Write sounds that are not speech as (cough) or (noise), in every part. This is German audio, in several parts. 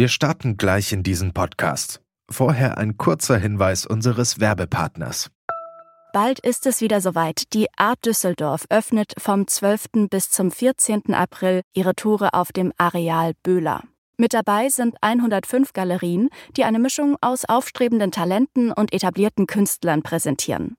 Wir starten gleich in diesen Podcast. Vorher ein kurzer Hinweis unseres Werbepartners. Bald ist es wieder soweit. Die Art Düsseldorf öffnet vom 12. bis zum 14. April ihre Tore auf dem Areal Böhler. Mit dabei sind 105 Galerien, die eine Mischung aus aufstrebenden Talenten und etablierten Künstlern präsentieren.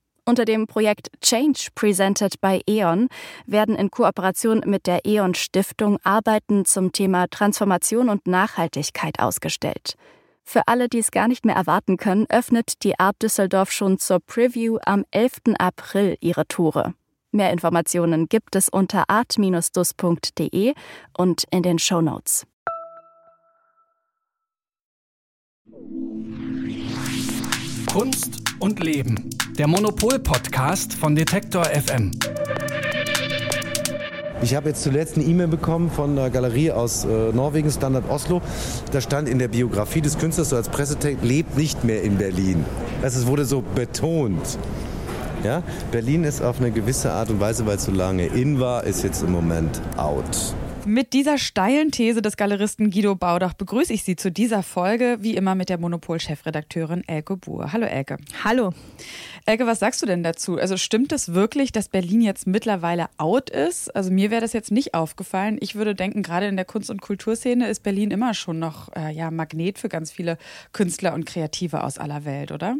Unter dem Projekt Change Presented by E.ON werden in Kooperation mit der E.ON Stiftung Arbeiten zum Thema Transformation und Nachhaltigkeit ausgestellt. Für alle, die es gar nicht mehr erwarten können, öffnet die Art Düsseldorf schon zur Preview am 11. April ihre Tore. Mehr Informationen gibt es unter art-dus.de und in den Show Notes. Kunst und Leben. Der Monopol-Podcast von Detektor FM. Ich habe jetzt zuletzt eine E-Mail bekommen von einer Galerie aus äh, Norwegen, Standard Oslo. Da stand in der Biografie des Künstlers so als Pressetext, lebt nicht mehr in Berlin. Das ist, wurde so betont. Ja? Berlin ist auf eine gewisse Art und Weise, weil es so lange in war, ist jetzt im Moment out. Mit dieser steilen These des Galeristen Guido Baudach begrüße ich Sie zu dieser Folge, wie immer mit der Monopol-Chefredakteurin Elke Buhr. Hallo Elke. Hallo. Elke, was sagst du denn dazu? Also stimmt es wirklich, dass Berlin jetzt mittlerweile out ist? Also mir wäre das jetzt nicht aufgefallen. Ich würde denken, gerade in der Kunst- und Kulturszene ist Berlin immer schon noch äh, ja, Magnet für ganz viele Künstler und Kreative aus aller Welt, oder?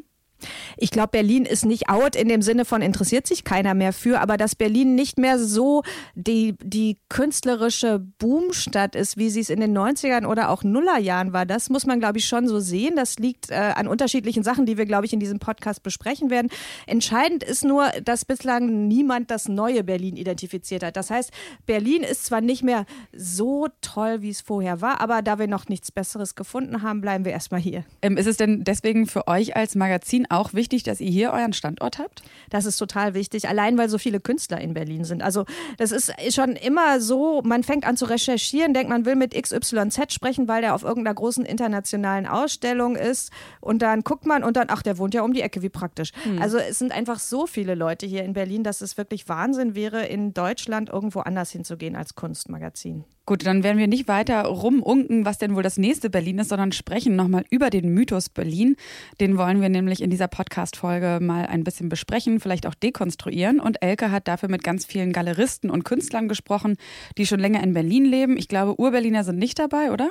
Ich glaube, Berlin ist nicht out in dem Sinne von interessiert sich keiner mehr für, aber dass Berlin nicht mehr so die, die künstlerische Boomstadt ist, wie sie es in den 90ern oder auch Nullerjahren war, das muss man, glaube ich, schon so sehen. Das liegt äh, an unterschiedlichen Sachen, die wir, glaube ich, in diesem Podcast besprechen werden. Entscheidend ist nur, dass bislang niemand das neue Berlin identifiziert hat. Das heißt, Berlin ist zwar nicht mehr so toll, wie es vorher war, aber da wir noch nichts Besseres gefunden haben, bleiben wir erstmal hier. Ähm, ist es denn deswegen für euch als Magazin auch wichtig, dass ihr hier euren Standort habt? Das ist total wichtig, allein weil so viele Künstler in Berlin sind. Also das ist schon immer so, man fängt an zu recherchieren, denkt, man will mit XYZ sprechen, weil der auf irgendeiner großen internationalen Ausstellung ist und dann guckt man und dann, ach, der wohnt ja um die Ecke, wie praktisch. Hm. Also es sind einfach so viele Leute hier in Berlin, dass es wirklich Wahnsinn wäre, in Deutschland irgendwo anders hinzugehen als Kunstmagazin. Gut, dann werden wir nicht weiter rumunken, was denn wohl das nächste Berlin ist, sondern sprechen nochmal über den Mythos Berlin. Den wollen wir nämlich in dieser Podcast-Folge mal ein bisschen besprechen, vielleicht auch dekonstruieren. Und Elke hat dafür mit ganz vielen Galeristen und Künstlern gesprochen, die schon länger in Berlin leben. Ich glaube, Urberliner sind nicht dabei, oder?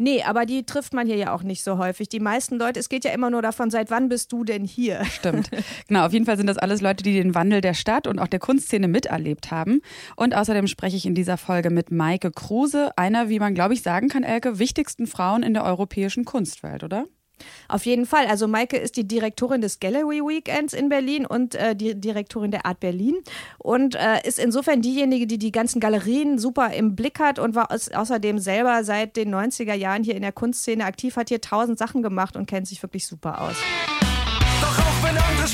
Nee, aber die trifft man hier ja auch nicht so häufig. Die meisten Leute, es geht ja immer nur davon, seit wann bist du denn hier? Stimmt. Genau, auf jeden Fall sind das alles Leute, die den Wandel der Stadt und auch der Kunstszene miterlebt haben. Und außerdem spreche ich in dieser Folge mit Maike Kruse, einer, wie man glaube ich sagen kann, Elke, wichtigsten Frauen in der europäischen Kunstwelt, oder? Auf jeden Fall. Also Maike ist die Direktorin des Gallery Weekends in Berlin und äh, die Direktorin der Art Berlin und äh, ist insofern diejenige, die die ganzen Galerien super im Blick hat und war außerdem selber seit den 90er Jahren hier in der Kunstszene aktiv, hat hier tausend Sachen gemacht und kennt sich wirklich super aus. Doch auch wenn andere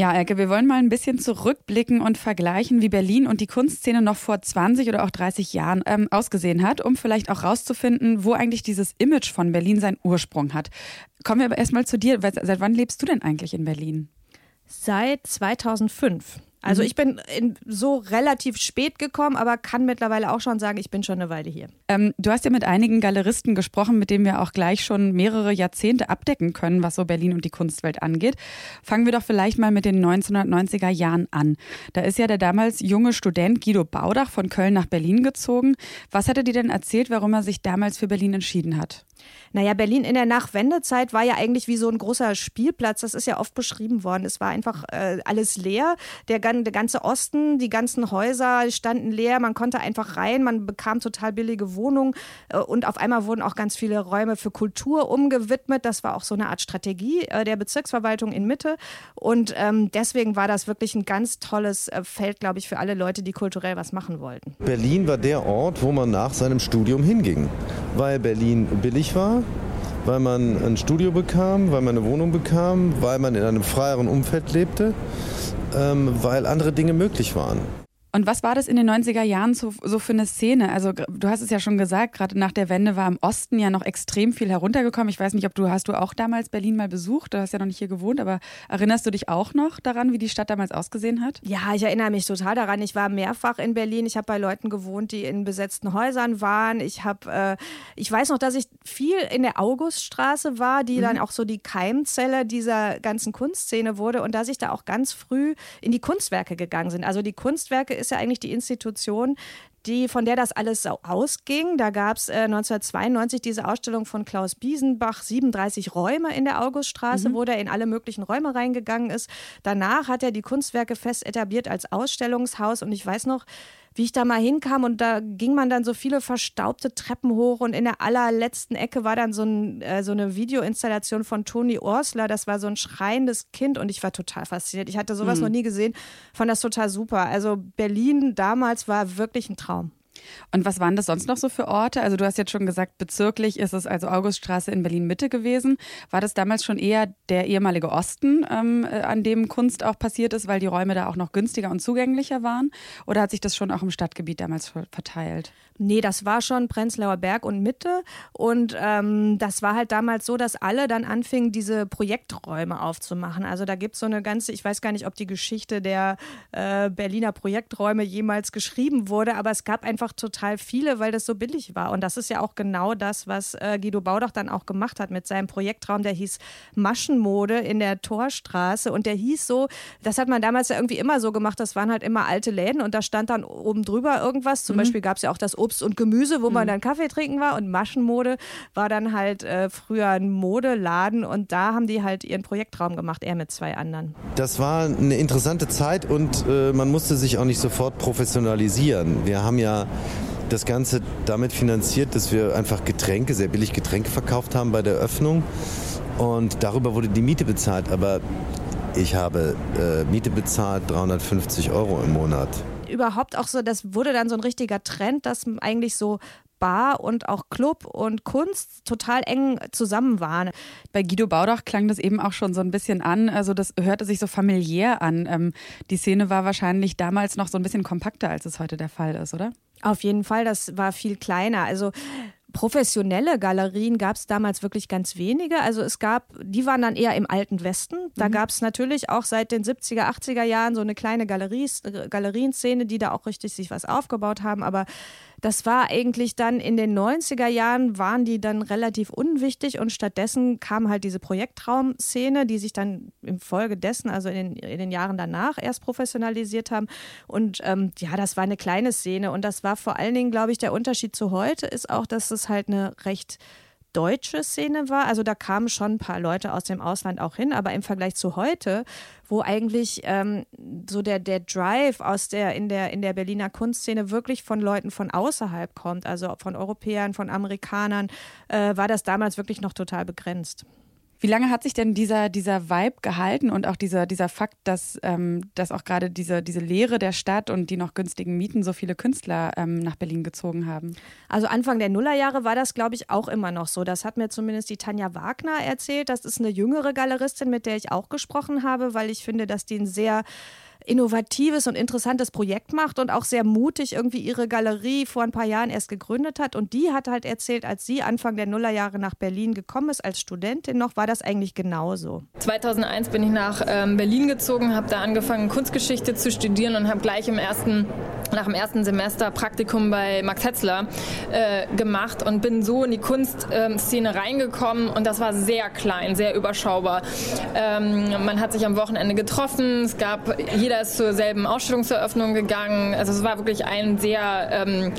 Ja, Elke, wir wollen mal ein bisschen zurückblicken und vergleichen, wie Berlin und die Kunstszene noch vor 20 oder auch 30 Jahren ähm, ausgesehen hat, um vielleicht auch rauszufinden, wo eigentlich dieses Image von Berlin seinen Ursprung hat. Kommen wir aber erstmal zu dir. Seit wann lebst du denn eigentlich in Berlin? Seit 2005. Also Mhm. ich bin in, so relativ spät gekommen, aber kann mittlerweile auch schon sagen, ich bin schon eine Weile hier. Ähm, du hast ja mit einigen Galeristen gesprochen, mit denen wir auch gleich schon mehrere Jahrzehnte abdecken können, was so Berlin und die Kunstwelt angeht. Fangen wir doch vielleicht mal mit den 1990er Jahren an. Da ist ja der damals junge Student Guido Baudach von Köln nach Berlin gezogen. Was hat er dir denn erzählt, warum er sich damals für Berlin entschieden hat? Naja, Berlin in der Nachwendezeit war ja eigentlich wie so ein großer Spielplatz. Das ist ja oft beschrieben worden. Es war einfach äh, alles leer. Der der ganze Osten, die ganzen Häuser standen leer, man konnte einfach rein, man bekam total billige Wohnungen äh, und auf einmal wurden auch ganz viele Räume für Kultur umgewidmet. Das war auch so eine Art Strategie äh, der Bezirksverwaltung in Mitte und ähm, deswegen war das wirklich ein ganz tolles äh, Feld, glaube ich, für alle Leute, die kulturell was machen wollten. Berlin war der Ort, wo man nach seinem Studium hinging, weil Berlin billig war, weil man ein Studio bekam, weil man eine Wohnung bekam, weil man in einem freieren Umfeld lebte, ähm, weil andere Dinge möglich waren. Und was war das in den 90er Jahren so, so für eine Szene? Also du hast es ja schon gesagt, gerade nach der Wende war im Osten ja noch extrem viel heruntergekommen. Ich weiß nicht, ob du hast du auch damals Berlin mal besucht, du hast ja noch nicht hier gewohnt, aber erinnerst du dich auch noch daran, wie die Stadt damals ausgesehen hat? Ja, ich erinnere mich total daran. Ich war mehrfach in Berlin. Ich habe bei Leuten gewohnt, die in besetzten Häusern waren. Ich habe, äh, ich weiß noch, dass ich viel in der Auguststraße war, die mhm. dann auch so die Keimzelle dieser ganzen Kunstszene wurde und dass ich da auch ganz früh in die Kunstwerke gegangen sind. Also die Kunstwerke ist ja eigentlich die Institution, die, von der das alles so ausging. Da gab es äh, 1992 diese Ausstellung von Klaus Biesenbach, 37 Räume in der Auguststraße, mhm. wo der in alle möglichen Räume reingegangen ist. Danach hat er die Kunstwerke fest etabliert als Ausstellungshaus und ich weiß noch, wie ich da mal hinkam und da ging man dann so viele verstaubte Treppen hoch und in der allerletzten Ecke war dann so, ein, äh, so eine Videoinstallation von Toni Orsler. Das war so ein schreiendes Kind und ich war total fasziniert. Ich hatte sowas mhm. noch nie gesehen, fand das total super. Also Berlin damals war wirklich ein Traum. Und was waren das sonst noch so für Orte? Also du hast jetzt schon gesagt, bezirklich ist es also Auguststraße in Berlin-Mitte gewesen. War das damals schon eher der ehemalige Osten, ähm, äh, an dem Kunst auch passiert ist, weil die Räume da auch noch günstiger und zugänglicher waren? Oder hat sich das schon auch im Stadtgebiet damals verteilt? Nee, das war schon Prenzlauer Berg und Mitte. Und ähm, das war halt damals so, dass alle dann anfingen, diese Projekträume aufzumachen. Also da gibt es so eine ganze, ich weiß gar nicht, ob die Geschichte der äh, Berliner Projekträume jemals geschrieben wurde, aber es gab einfach total viele, weil das so billig war. Und das ist ja auch genau das, was äh, Guido Baudach dann auch gemacht hat mit seinem Projektraum. Der hieß Maschenmode in der Torstraße. Und der hieß so, das hat man damals ja irgendwie immer so gemacht, das waren halt immer alte Läden und da stand dann oben drüber irgendwas. Zum mhm. Beispiel gab es ja auch das Obst und Gemüse, wo mhm. man dann Kaffee trinken war. Und Maschenmode war dann halt äh, früher ein Modeladen und da haben die halt ihren Projektraum gemacht, er mit zwei anderen. Das war eine interessante Zeit und äh, man musste sich auch nicht sofort professionalisieren. Wir haben ja das Ganze damit finanziert, dass wir einfach Getränke, sehr billig Getränke verkauft haben bei der Öffnung. Und darüber wurde die Miete bezahlt. Aber ich habe äh, Miete bezahlt, 350 Euro im Monat. Überhaupt auch so, das wurde dann so ein richtiger Trend, dass eigentlich so Bar und auch Club und Kunst total eng zusammen waren. Bei Guido Baudach klang das eben auch schon so ein bisschen an. Also das hörte sich so familiär an. Ähm, die Szene war wahrscheinlich damals noch so ein bisschen kompakter, als es heute der Fall ist, oder? Auf jeden Fall, das war viel kleiner. Also professionelle Galerien gab es damals wirklich ganz wenige. Also es gab, die waren dann eher im alten Westen. Da mhm. gab es natürlich auch seit den 70er, 80er Jahren so eine kleine Galeries, Galerienszene, die da auch richtig sich was aufgebaut haben. Aber das war eigentlich dann in den 90er Jahren, waren die dann relativ unwichtig und stattdessen kam halt diese Projektraumszene, die sich dann im Folge dessen, also in den, in den Jahren danach erst professionalisiert haben. Und ähm, ja, das war eine kleine Szene und das war vor allen Dingen, glaube ich, der Unterschied zu heute ist auch, dass es halt eine recht deutsche Szene war. Also da kamen schon ein paar Leute aus dem Ausland auch hin, aber im Vergleich zu heute, wo eigentlich ähm, so der, der Drive aus der in, der in der Berliner Kunstszene wirklich von Leuten von außerhalb kommt, also von Europäern, von Amerikanern, äh, war das damals wirklich noch total begrenzt. Wie lange hat sich denn dieser, dieser Vibe gehalten und auch dieser, dieser Fakt, dass, ähm, dass auch gerade diese, diese Leere der Stadt und die noch günstigen Mieten so viele Künstler ähm, nach Berlin gezogen haben? Also Anfang der Nullerjahre war das, glaube ich, auch immer noch so. Das hat mir zumindest die Tanja Wagner erzählt. Das ist eine jüngere Galeristin, mit der ich auch gesprochen habe, weil ich finde, dass die ein sehr innovatives und interessantes Projekt macht und auch sehr mutig irgendwie ihre Galerie vor ein paar Jahren erst gegründet hat. Und die hat halt erzählt, als sie Anfang der Nullerjahre nach Berlin gekommen ist, als Studentin noch, war das eigentlich genauso. 2001 bin ich nach ähm, Berlin gezogen, habe da angefangen, Kunstgeschichte zu studieren und habe gleich im ersten, nach dem ersten Semester Praktikum bei Max Hetzler äh, gemacht und bin so in die Kunstszene ähm, reingekommen und das war sehr klein, sehr überschaubar. Ähm, man hat sich am Wochenende getroffen, es gab jede jeder ist zur selben Ausstellungseröffnung gegangen. Also es war wirklich eine sehr ähm,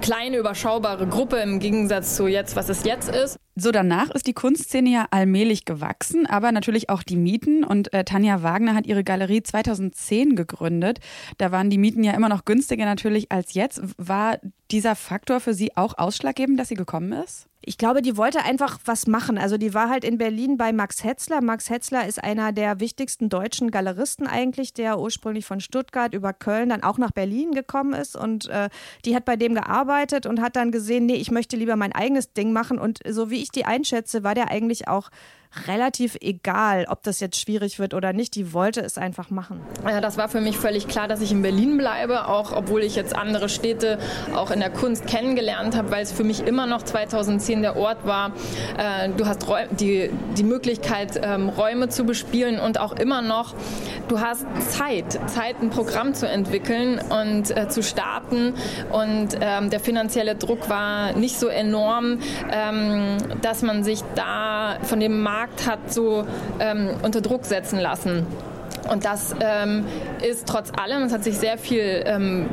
kleine, überschaubare Gruppe im Gegensatz zu jetzt, was es jetzt ist. So, danach ist die Kunstszene ja allmählich gewachsen, aber natürlich auch die Mieten. Und äh, Tanja Wagner hat ihre Galerie 2010 gegründet. Da waren die Mieten ja immer noch günstiger natürlich als jetzt. War dieser Faktor für Sie auch ausschlaggebend, dass sie gekommen ist? Ich glaube, die wollte einfach was machen. Also die war halt in Berlin bei Max Hetzler. Max Hetzler ist einer der wichtigsten deutschen Galeristen eigentlich, der ursprünglich von Stuttgart über Köln dann auch nach Berlin gekommen ist. Und äh, die hat bei dem gearbeitet und hat dann gesehen, nee, ich möchte lieber mein eigenes Ding machen. Und so wie ich die einschätze, war der eigentlich auch relativ egal, ob das jetzt schwierig wird oder nicht. Die wollte es einfach machen. Ja, das war für mich völlig klar, dass ich in Berlin bleibe, auch obwohl ich jetzt andere Städte auch in der Kunst kennengelernt habe, weil es für mich immer noch 2010 der Ort war. Äh, du hast die, die Möglichkeit, ähm, Räume zu bespielen und auch immer noch, du hast Zeit, Zeit, ein Programm zu entwickeln und äh, zu starten. Und ähm, der finanzielle Druck war nicht so enorm, ähm, dass man sich da von dem Markt hat so ähm, unter Druck setzen lassen. Und das ähm, ist trotz allem, es hat sich sehr viel ähm,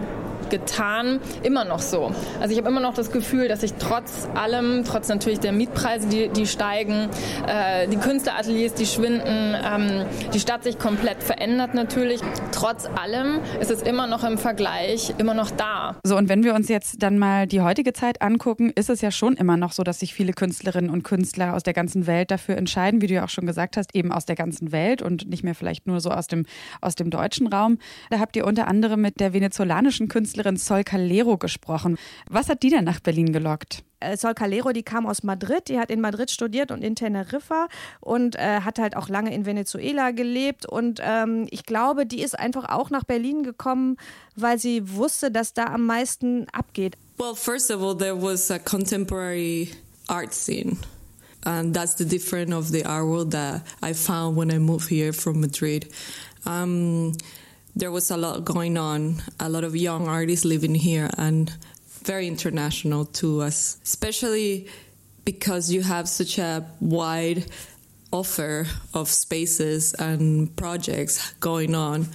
getan, immer noch so. Also ich habe immer noch das Gefühl, dass ich trotz allem, trotz natürlich der Mietpreise, die, die steigen, äh, die Künstlerateliers, die schwinden, ähm, die Stadt sich komplett verändert natürlich. Trotz allem ist es immer noch im Vergleich immer noch da. So, und wenn wir uns jetzt dann mal die heutige Zeit angucken, ist es ja schon immer noch so, dass sich viele Künstlerinnen und Künstler aus der ganzen Welt dafür entscheiden, wie du ja auch schon gesagt hast, eben aus der ganzen Welt und nicht mehr vielleicht nur so aus dem, aus dem deutschen Raum. Da habt ihr unter anderem mit der venezolanischen Künstlerin Künstlerin Sol Calero gesprochen. Was hat die denn nach Berlin gelockt? Äh, Sol Calero, die kam aus Madrid, die hat in Madrid studiert und in Teneriffa und äh, hat halt auch lange in Venezuela gelebt. Und ähm, ich glaube, die ist einfach auch nach Berlin gekommen, weil sie wusste, dass da am meisten abgeht. Well, first of all, there was a contemporary art scene. And that's the difference of the art world that I found when I moved here from Madrid. Um, there was a lot going on, a lot of young artists living here and very international to us, especially because you have such a wide offer of spaces and projects going on.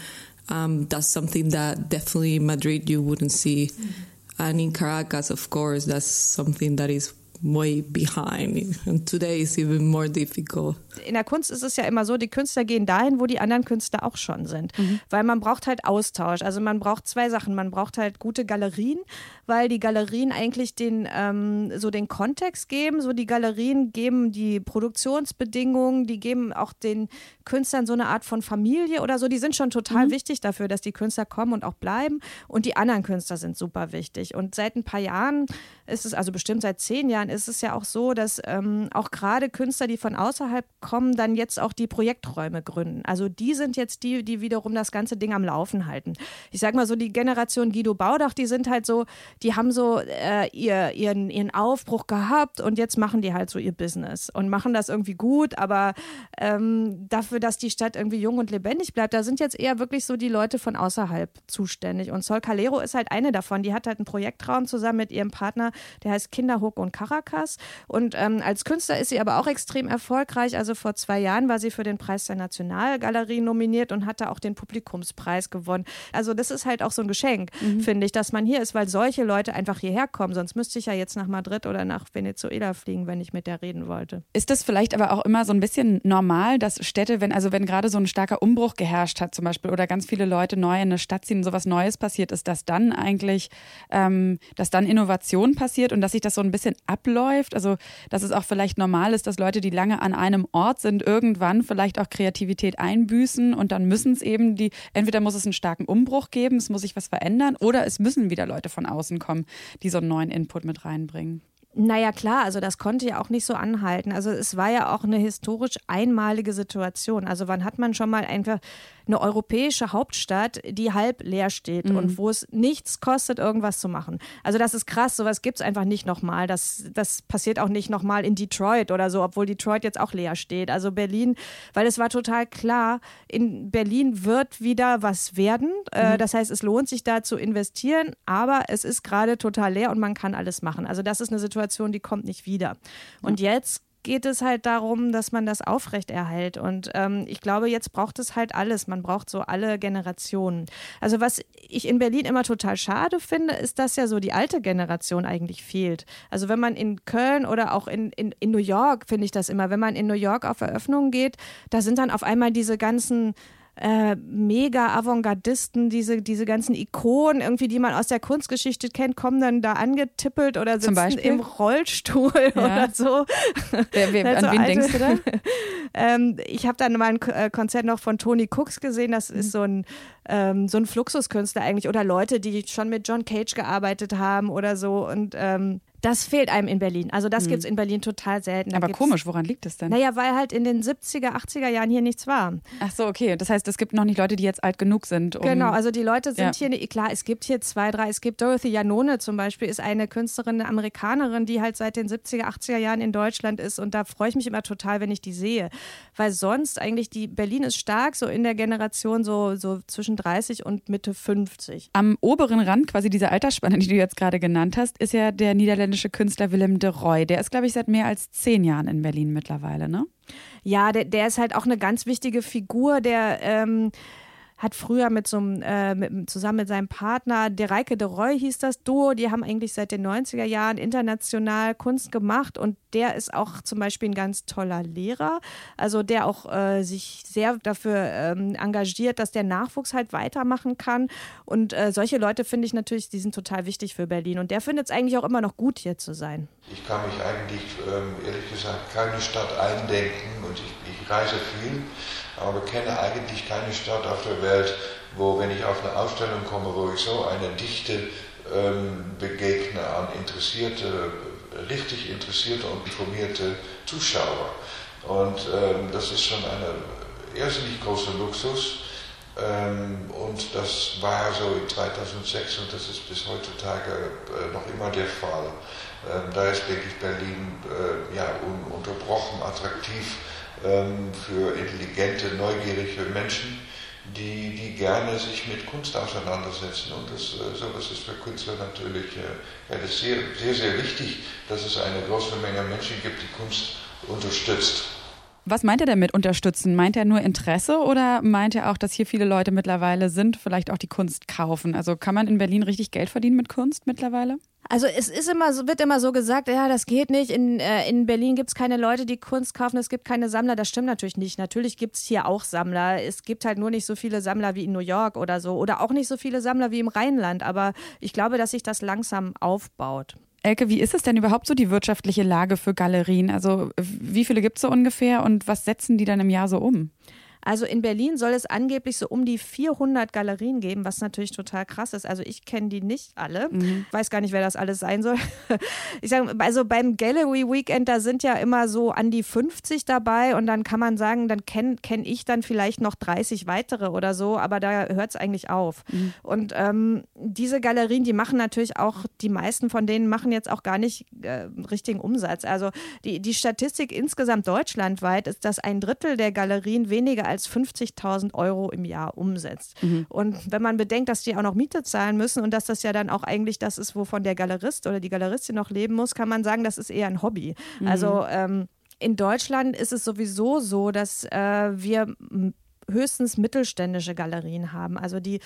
Um, that's something that definitely in Madrid you wouldn't see. Mm-hmm. And in Caracas, of course, that's something that is way behind. And today is even more difficult. In der Kunst ist es ja immer so, die Künstler gehen dahin, wo die anderen Künstler auch schon sind. Mhm. Weil man braucht halt Austausch. Also man braucht zwei Sachen. Man braucht halt gute Galerien, weil die Galerien eigentlich den, ähm, so den Kontext geben. So die Galerien geben die Produktionsbedingungen, die geben auch den Künstlern so eine Art von Familie oder so. Die sind schon total mhm. wichtig dafür, dass die Künstler kommen und auch bleiben. Und die anderen Künstler sind super wichtig. Und seit ein paar Jahren ist es, also bestimmt seit zehn Jahren, ist es ja auch so, dass ähm, auch gerade Künstler, die von außerhalb kommen, dann jetzt auch die Projekträume gründen. Also die sind jetzt die, die wiederum das ganze Ding am Laufen halten. Ich sag mal so, die Generation Guido Baudach, die sind halt so, die haben so äh, ihr, ihren, ihren Aufbruch gehabt und jetzt machen die halt so ihr Business und machen das irgendwie gut, aber ähm, dafür, dass die Stadt irgendwie jung und lebendig bleibt, da sind jetzt eher wirklich so die Leute von außerhalb zuständig. Und Sol Calero ist halt eine davon. Die hat halt einen Projektraum zusammen mit ihrem Partner, der heißt Kinderhook und Caracas. Und ähm, als Künstler ist sie aber auch extrem erfolgreich. Also vor zwei Jahren war sie für den Preis der Nationalgalerie nominiert und hatte auch den Publikumspreis gewonnen. Also das ist halt auch so ein Geschenk, mhm. finde ich, dass man hier ist, weil solche Leute einfach hierher kommen. Sonst müsste ich ja jetzt nach Madrid oder nach Venezuela fliegen, wenn ich mit der reden wollte. Ist das vielleicht aber auch immer so ein bisschen normal, dass Städte, wenn also wenn gerade so ein starker Umbruch geherrscht hat zum Beispiel oder ganz viele Leute neu in eine Stadt ziehen, sowas Neues passiert ist, dass dann eigentlich, ähm, dass dann Innovation passiert und dass sich das so ein bisschen abläuft? Also dass es auch vielleicht normal ist, dass Leute, die lange an einem Ort sind, irgendwann vielleicht auch Kreativität einbüßen und dann müssen es eben die, entweder muss es einen starken Umbruch geben, es muss sich was verändern oder es müssen wieder Leute von außen kommen, die so einen neuen Input mit reinbringen. Naja, klar, also das konnte ja auch nicht so anhalten. Also es war ja auch eine historisch einmalige Situation. Also wann hat man schon mal einfach eine europäische Hauptstadt, die halb leer steht mhm. und wo es nichts kostet, irgendwas zu machen. Also das ist krass, sowas gibt es einfach nicht nochmal. Das, das passiert auch nicht nochmal in Detroit oder so, obwohl Detroit jetzt auch leer steht. Also Berlin, weil es war total klar, in Berlin wird wieder was werden. Äh, mhm. das heißt, es lohnt sich da zu investieren, aber es ist gerade total leer und man kann alles machen. Also das ist eine Situation, die kommt nicht wieder. Und jetzt geht es halt darum, dass man das aufrechterhält. Und ähm, ich glaube, jetzt braucht es halt alles. Man braucht so alle Generationen. Also was ich in Berlin immer total schade finde, ist, dass ja so die alte Generation eigentlich fehlt. Also wenn man in Köln oder auch in, in, in New York, finde ich das immer, wenn man in New York auf Eröffnungen geht, da sind dann auf einmal diese ganzen äh, mega Avantgardisten, diese, diese ganzen Ikonen, irgendwie, die man aus der Kunstgeschichte kennt, kommen dann da angetippelt oder sitzen im Rollstuhl ja. oder so. Wer, wer, (laughs) an wen alte, denkst du da? (laughs) ähm, ich habe dann mal ein äh, Konzert noch von Tony Cooks gesehen, das ist mhm. so ein, ähm, so ein Fluxuskünstler eigentlich oder Leute, die schon mit John Cage gearbeitet haben oder so und ähm, das fehlt einem in Berlin. Also das hm. gibt es in Berlin total selten. Da Aber komisch, woran liegt das denn? Naja, weil halt in den 70er, 80er Jahren hier nichts war. Ach so, okay. Das heißt, es gibt noch nicht Leute, die jetzt alt genug sind. Um genau, also die Leute sind ja. hier, klar, es gibt hier zwei, drei. Es gibt Dorothy Janone zum Beispiel, ist eine Künstlerin, eine Amerikanerin, die halt seit den 70er, 80er Jahren in Deutschland ist. Und da freue ich mich immer total, wenn ich die sehe. Weil sonst eigentlich, die Berlin ist stark, so in der Generation so, so zwischen 30 und Mitte 50. Am oberen Rand quasi dieser Altersspanne, die du jetzt gerade genannt hast, ist ja der niederländische Künstler Willem de Roy. Der ist, glaube ich, seit mehr als zehn Jahren in Berlin mittlerweile, ne? Ja, der, der ist halt auch eine ganz wichtige Figur, der ähm, hat früher mit so einem, äh, mit, zusammen mit seinem Partner, der Reike de Roy hieß das Duo, die haben eigentlich seit den 90er Jahren international Kunst gemacht und der ist auch zum Beispiel ein ganz toller Lehrer, also der auch äh, sich sehr dafür ähm, engagiert, dass der Nachwuchs halt weitermachen kann. Und äh, solche Leute finde ich natürlich, die sind total wichtig für Berlin. Und der findet es eigentlich auch immer noch gut hier zu sein. Ich kann mich eigentlich, ähm, ehrlich gesagt, keine Stadt eindenken und ich, ich reise viel aber kenne eigentlich keine Stadt auf der Welt, wo, wenn ich auf eine Ausstellung komme, wo ich so eine Dichte ähm, begegne an interessierte, richtig interessierte und informierte Zuschauer. Und ähm, das ist schon ein irrsinnig großer Luxus. Ähm, und das war so in 2006 und das ist bis heutzutage äh, noch immer der Fall. Ähm, da ist, denke ich, Berlin äh, ja, ununterbrochen attraktiv für intelligente, neugierige Menschen, die, die gerne sich mit Kunst auseinandersetzen. Und das, äh, sowas ist für Künstler natürlich äh, ja, das sehr, sehr, sehr wichtig, dass es eine große Menge Menschen gibt, die Kunst unterstützt. Was meint er denn mit unterstützen? Meint er nur Interesse oder meint er auch, dass hier viele Leute mittlerweile sind, vielleicht auch die Kunst kaufen? Also kann man in Berlin richtig Geld verdienen mit Kunst mittlerweile? Also es ist immer so, wird immer so gesagt, ja, das geht nicht. In, äh, in Berlin gibt es keine Leute, die Kunst kaufen, es gibt keine Sammler. Das stimmt natürlich nicht. Natürlich gibt es hier auch Sammler. Es gibt halt nur nicht so viele Sammler wie in New York oder so. Oder auch nicht so viele Sammler wie im Rheinland. Aber ich glaube, dass sich das langsam aufbaut. Elke, wie ist es denn überhaupt so die wirtschaftliche Lage für Galerien? Also wie viele gibt es so ungefähr und was setzen die dann im Jahr so um? Also in Berlin soll es angeblich so um die 400 Galerien geben, was natürlich total krass ist. Also ich kenne die nicht alle. Mhm. Weiß gar nicht, wer das alles sein soll. (laughs) Ich sage, also beim Gallery Weekend, da sind ja immer so an die 50 dabei und dann kann man sagen, dann kenne kenn ich dann vielleicht noch 30 weitere oder so, aber da hört es eigentlich auf. Mhm. Und ähm, diese Galerien, die machen natürlich auch, die meisten von denen machen jetzt auch gar nicht äh, richtigen Umsatz. Also die, die Statistik insgesamt deutschlandweit ist, dass ein Drittel der Galerien weniger als 50.000 Euro im Jahr umsetzt. Mhm. Und wenn man bedenkt, dass die auch noch Miete zahlen müssen und dass das ja dann auch eigentlich das ist, wovon der Galerist oder die Galeristin noch leben muss, kann man sagen, das ist eher ein Hobby. Mhm. Also ähm, in Deutschland ist es sowieso so, dass äh, wir höchstens mittelständische Galerien haben. Also die,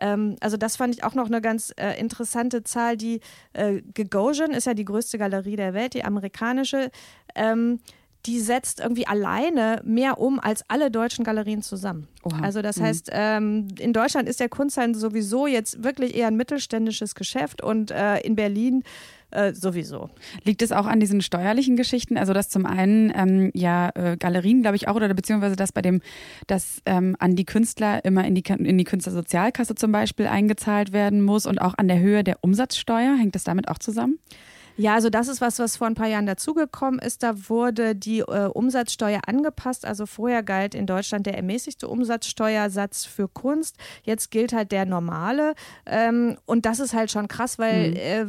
ähm, also das fand ich auch noch eine ganz äh, interessante Zahl. Die äh, Gagosian ist ja die größte Galerie der Welt, die amerikanische. Ähm, die setzt irgendwie alleine mehr um als alle deutschen Galerien zusammen. Oha. Also das mhm. heißt, ähm, in Deutschland ist der Kunsthandel sowieso jetzt wirklich eher ein mittelständisches Geschäft und äh, in Berlin äh, sowieso. Liegt es auch an diesen steuerlichen Geschichten? Also dass zum einen ähm, ja äh, Galerien, glaube ich auch, oder beziehungsweise dass bei dem, dass ähm, an die Künstler immer in die, in die Künstlersozialkasse zum Beispiel eingezahlt werden muss und auch an der Höhe der Umsatzsteuer. Hängt das damit auch zusammen? Ja, also das ist was, was vor ein paar Jahren dazugekommen ist. Da wurde die äh, Umsatzsteuer angepasst. Also vorher galt in Deutschland der ermäßigte Umsatzsteuersatz für Kunst. Jetzt gilt halt der normale. Ähm, und das ist halt schon krass, weil mhm. äh,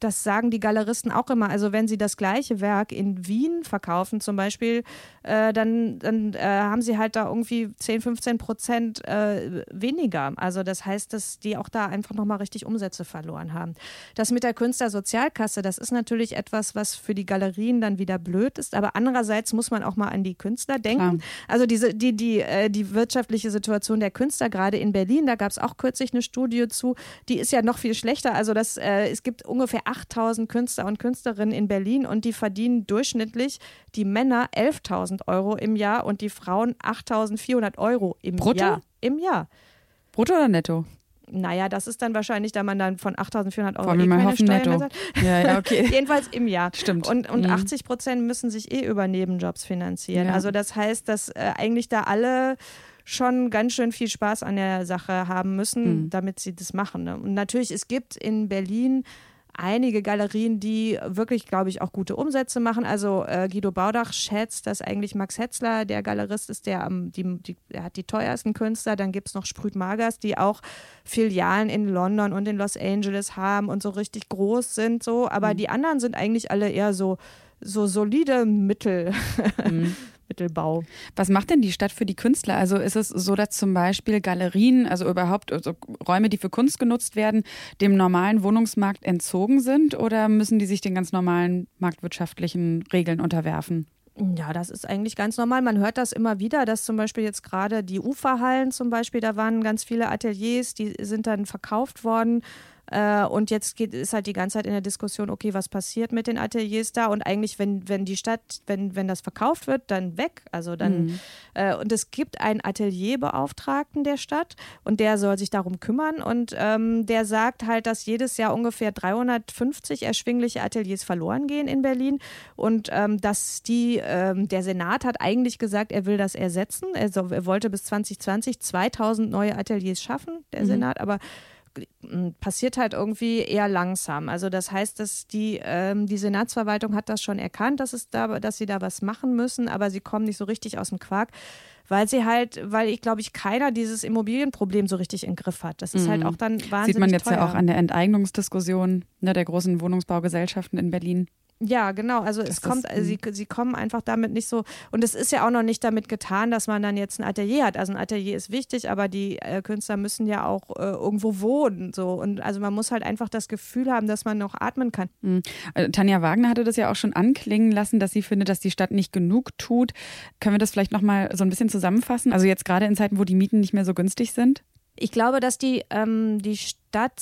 das sagen die Galeristen auch immer. Also wenn sie das gleiche Werk in Wien verkaufen zum Beispiel, äh, dann, dann äh, haben sie halt da irgendwie 10, 15 Prozent äh, weniger. Also das heißt, dass die auch da einfach nochmal richtig Umsätze verloren haben. Das mit der Künstlersozialkasse, das ist natürlich etwas, was für die Galerien dann wieder blöd ist. Aber andererseits muss man auch mal an die Künstler denken. Klar. Also diese, die, die, äh, die wirtschaftliche Situation der Künstler, gerade in Berlin, da gab es auch kürzlich eine Studie zu, die ist ja noch viel schlechter. Also das, äh, es gibt ungefähr 8000 Künstler und Künstlerinnen in Berlin und die verdienen durchschnittlich die Männer 11.000 Euro im Jahr und die Frauen 8.400 Euro im Brutto? Jahr. Im Jahr. Brutto oder netto? Naja, das ist dann wahrscheinlich, da man dann von 8.400 Euro eh keine hoffen, Steuern netto. Ja, ja, okay. (laughs) Jedenfalls im Jahr. Stimmt. Und, und Mhm. 80 Prozent müssen sich eh über Nebenjobs finanzieren. Ja. Also das heißt, dass äh, eigentlich da alle schon ganz schön viel Spaß an der Sache haben müssen, Mhm. damit sie das machen. Ne? Und natürlich, es gibt in Berlin einige Galerien, die wirklich, glaube ich, auch gute Umsätze machen. Also äh, Guido Baudach schätzt, dass eigentlich Max Hetzler der Galerist ist, der, am, die, die, der hat die teuersten Künstler. Dann gibt es noch Sprüt Magers, die auch Filialen in London und in Los Angeles haben und so richtig groß sind. So. Aber die anderen sind eigentlich alle eher so, so solide Mittel. (laughs) Mittelbau. Was macht denn die Stadt für die Künstler? Also ist es so, dass zum Beispiel Galerien, also überhaupt also Räume, die für Kunst genutzt werden, dem normalen Wohnungsmarkt entzogen sind oder müssen die sich den ganz normalen marktwirtschaftlichen Regeln unterwerfen? Ja, das ist eigentlich ganz normal. Man hört das immer wieder, dass zum Beispiel jetzt gerade die Uferhallen zum Beispiel, da waren ganz viele Ateliers, die sind dann verkauft worden. Äh, Und jetzt geht, ist halt die ganze Zeit in der Diskussion, okay, was passiert mit den Ateliers da? Und eigentlich, wenn, wenn die Stadt, wenn, wenn das verkauft wird, dann weg. Also dann, Mhm. äh, und es gibt einen Atelierbeauftragten der Stadt und der soll sich darum kümmern. Und ähm, der sagt halt, dass jedes Jahr ungefähr 350 erschwingliche Ateliers verloren gehen in Berlin. Und ähm, dass die, ähm, der Senat hat eigentlich gesagt, er will das ersetzen. Also er wollte bis 2020 2000 neue Ateliers schaffen, der Mhm. Senat, aber passiert halt irgendwie eher langsam. Also das heißt, dass die, ähm, die Senatsverwaltung hat das schon erkannt, dass es da, dass sie da was machen müssen, aber sie kommen nicht so richtig aus dem Quark. Weil sie halt, weil ich glaube ich keiner dieses Immobilienproblem so richtig im Griff hat. Das ist halt Mhm. auch dann wahnsinnig Sieht man jetzt teuer. ja auch an der Enteignungsdiskussion ne, der großen Wohnungsbaugesellschaften in Berlin. Ja, genau. Also Das es kommt, ist, sie, sie kommen einfach damit nicht so. Und es ist ja auch noch nicht damit getan, dass man dann jetzt ein Atelier hat. Also ein Atelier ist wichtig, aber die äh, Künstler müssen ja auch äh, irgendwo wohnen. So. Und also man muss halt einfach das Gefühl haben, dass man noch atmen kann. Mhm. Tanja Wagner hatte das ja auch schon anklingen lassen, dass sie findet, dass die Stadt nicht genug tut. Können wir das vielleicht nochmal so ein bisschen zusammenfassen? Also jetzt gerade in Zeiten, wo die Mieten nicht mehr so günstig sind? Ich glaube, dass die, ähm, die Stadt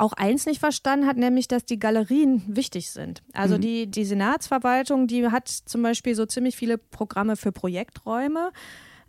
auch eins nicht verstanden hat, nämlich, dass die Galerien wichtig sind. Also Mhm. die, die Senatsverwaltung, die hat zum Beispiel so ziemlich viele Programme für Projekträume.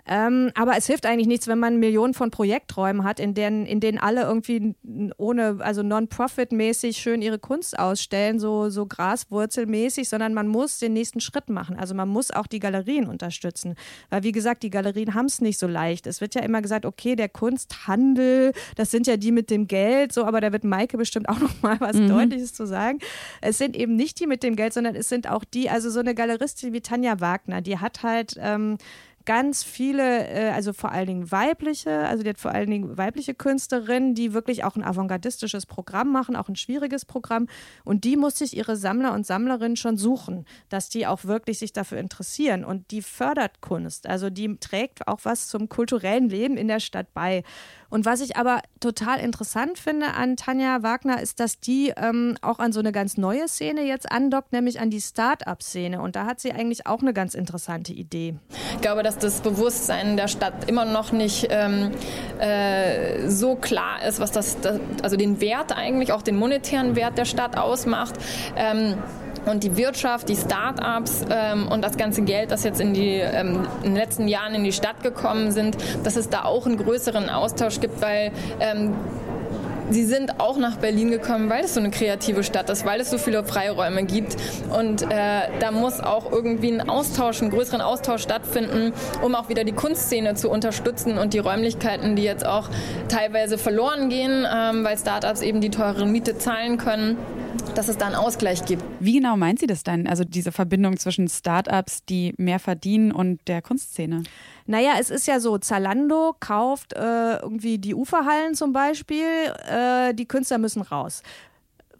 Ähm, aber es hilft eigentlich nichts, wenn man Millionen von Projekträumen hat, in denen, in denen alle irgendwie ohne, also non-profit-mäßig schön ihre Kunst ausstellen, so, so graswurzelmäßig, sondern man muss den nächsten Schritt machen. Also man muss auch die Galerien unterstützen. Weil, wie gesagt, die Galerien haben es nicht so leicht. Es wird ja immer gesagt, okay, der Kunsthandel, das sind ja die mit dem Geld, so, aber da wird Maike bestimmt auch (laughs) noch mal was Mhm. Deutliches zu sagen. Es sind eben nicht die mit dem Geld, sondern es sind auch die, also so eine Galeristin wie Tanja Wagner, die hat halt ähm, ganz viele, äh, also vor allen Dingen weibliche, also die hat vor allen Dingen weibliche Künstlerinnen, die wirklich auch ein avantgardistisches Programm machen, auch ein schwieriges Programm. Und die muss sich ihre Sammler und Sammlerinnen schon suchen, dass die auch wirklich sich dafür interessieren. Und die fördert Kunst, also die trägt auch was zum kulturellen Leben in der Stadt bei. Und was ich aber total interessant finde an Tanja Wagner, ist, dass die ähm, auch an so eine ganz neue Szene jetzt andockt, nämlich an die Start-up-Szene. Und da hat sie eigentlich auch eine ganz interessante Idee. Ich glaube, dass das Bewusstsein der Stadt immer noch nicht ähm, äh, so klar ist, was das, das, also den Wert eigentlich, auch den monetären Wert der Stadt ausmacht. Ähm, und die Wirtschaft, die Start-ups ähm, und das ganze Geld, das jetzt in, die, ähm, in den letzten Jahren in die Stadt gekommen sind, dass es da auch einen größeren Austausch gibt, weil ähm, Sie sind auch nach Berlin gekommen, weil es so eine kreative Stadt ist, weil es so viele Freiräume gibt. Und äh, da muss auch irgendwie ein Austausch, einen größeren Austausch stattfinden, um auch wieder die Kunstszene zu unterstützen und die Räumlichkeiten, die jetzt auch teilweise verloren gehen, ähm, weil Startups eben die teure Miete zahlen können, dass es da einen Ausgleich gibt. Wie genau meint sie das denn? Also diese Verbindung zwischen Startups, die mehr verdienen und der Kunstszene? Naja, es ist ja so, Zalando kauft äh, irgendwie die Uferhallen zum Beispiel, äh, die Künstler müssen raus.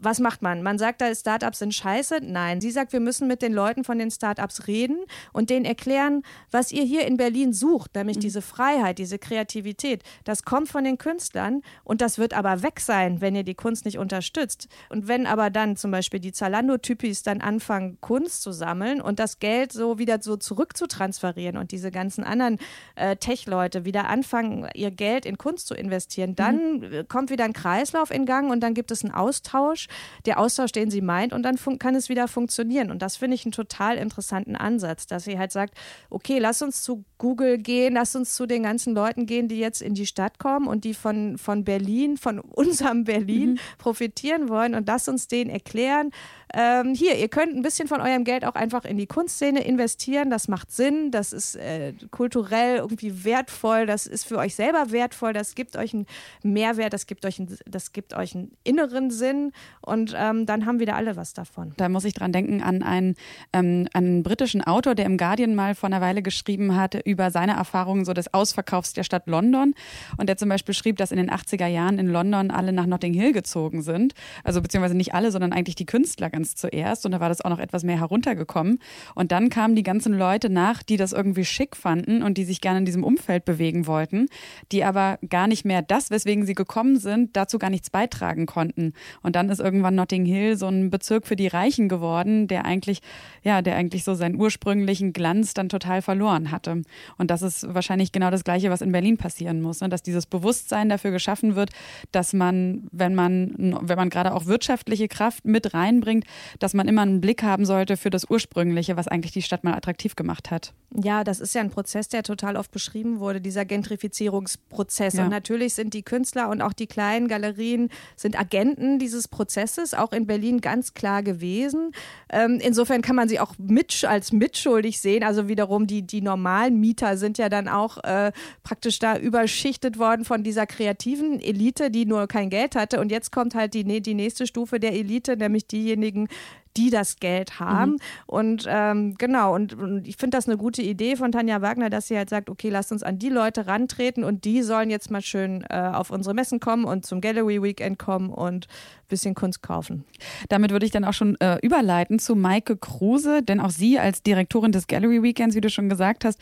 Was macht man? Man sagt, da Startups sind scheiße. Nein, sie sagt, wir müssen mit den Leuten von den Startups reden und denen erklären, was ihr hier in Berlin sucht, nämlich mhm. diese Freiheit, diese Kreativität. Das kommt von den Künstlern und das wird aber weg sein, wenn ihr die Kunst nicht unterstützt. Und wenn aber dann zum Beispiel die Zalando-Typis dann anfangen, Kunst zu sammeln und das Geld so wieder so zurückzutransferieren und diese ganzen anderen äh, Tech-Leute wieder anfangen, ihr Geld in Kunst zu investieren, dann mhm. kommt wieder ein Kreislauf in Gang und dann gibt es einen Austausch, der Austausch, den sie meint und dann kann es wieder funktionieren. Und das finde ich einen total interessanten Ansatz, dass sie halt sagt, okay, lass uns zu Google gehen, lass uns zu den ganzen Leuten gehen, die jetzt in die Stadt kommen und die von, von Berlin, von (laughs) unserem Berlin mhm. profitieren wollen und lass uns denen erklären, ähm, hier, ihr könnt ein bisschen von eurem Geld auch einfach in die Kunstszene investieren. Das macht Sinn, das ist äh, kulturell irgendwie wertvoll, das ist für euch selber wertvoll, das gibt euch einen Mehrwert, das gibt euch, ein, das gibt euch einen inneren Sinn. Und ähm, dann haben wieder alle was davon. Da muss ich dran denken an einen, ähm, einen britischen Autor, der im Guardian mal vor einer Weile geschrieben hatte über seine Erfahrungen so des Ausverkaufs der Stadt London. Und der zum Beispiel schrieb, dass in den 80er Jahren in London alle nach Notting Hill gezogen sind, also beziehungsweise nicht alle, sondern eigentlich die Künstler ganz ganz zuerst und da war das auch noch etwas mehr heruntergekommen. Und dann kamen die ganzen Leute nach, die das irgendwie schick fanden und die sich gerne in diesem Umfeld bewegen wollten, die aber gar nicht mehr das, weswegen sie gekommen sind, dazu gar nichts beitragen konnten. Und dann ist irgendwann Notting Hill so ein Bezirk für die Reichen geworden, der eigentlich, ja, der eigentlich so seinen ursprünglichen Glanz dann total verloren hatte. Und das ist wahrscheinlich genau das Gleiche, was in Berlin passieren muss, ne? dass dieses Bewusstsein dafür geschaffen wird, dass man, wenn man, wenn man gerade auch wirtschaftliche Kraft mit reinbringt, dass man immer einen Blick haben sollte für das Ursprüngliche, was eigentlich die Stadt mal attraktiv gemacht hat. Ja, das ist ja ein Prozess, der total oft beschrieben wurde, dieser Gentrifizierungsprozess. Ja. Und natürlich sind die Künstler und auch die kleinen Galerien sind Agenten dieses Prozesses, auch in Berlin ganz klar gewesen. Ähm, insofern kann man sie auch mit, als mitschuldig sehen. Also wiederum die, die normalen Mieter sind ja dann auch äh, praktisch da überschichtet worden von dieser kreativen Elite, die nur kein Geld hatte. Und jetzt kommt halt die, die nächste Stufe der Elite, nämlich diejenigen, sagen, die das Geld haben. Mhm. Und ähm, genau, und, und ich finde das eine gute Idee von Tanja Wagner, dass sie halt sagt, okay, lasst uns an die Leute rantreten und die sollen jetzt mal schön äh, auf unsere Messen kommen und zum Gallery Weekend kommen und ein bisschen Kunst kaufen. Damit würde ich dann auch schon äh, überleiten zu Maike Kruse, denn auch sie als Direktorin des Gallery Weekends, wie du schon gesagt hast,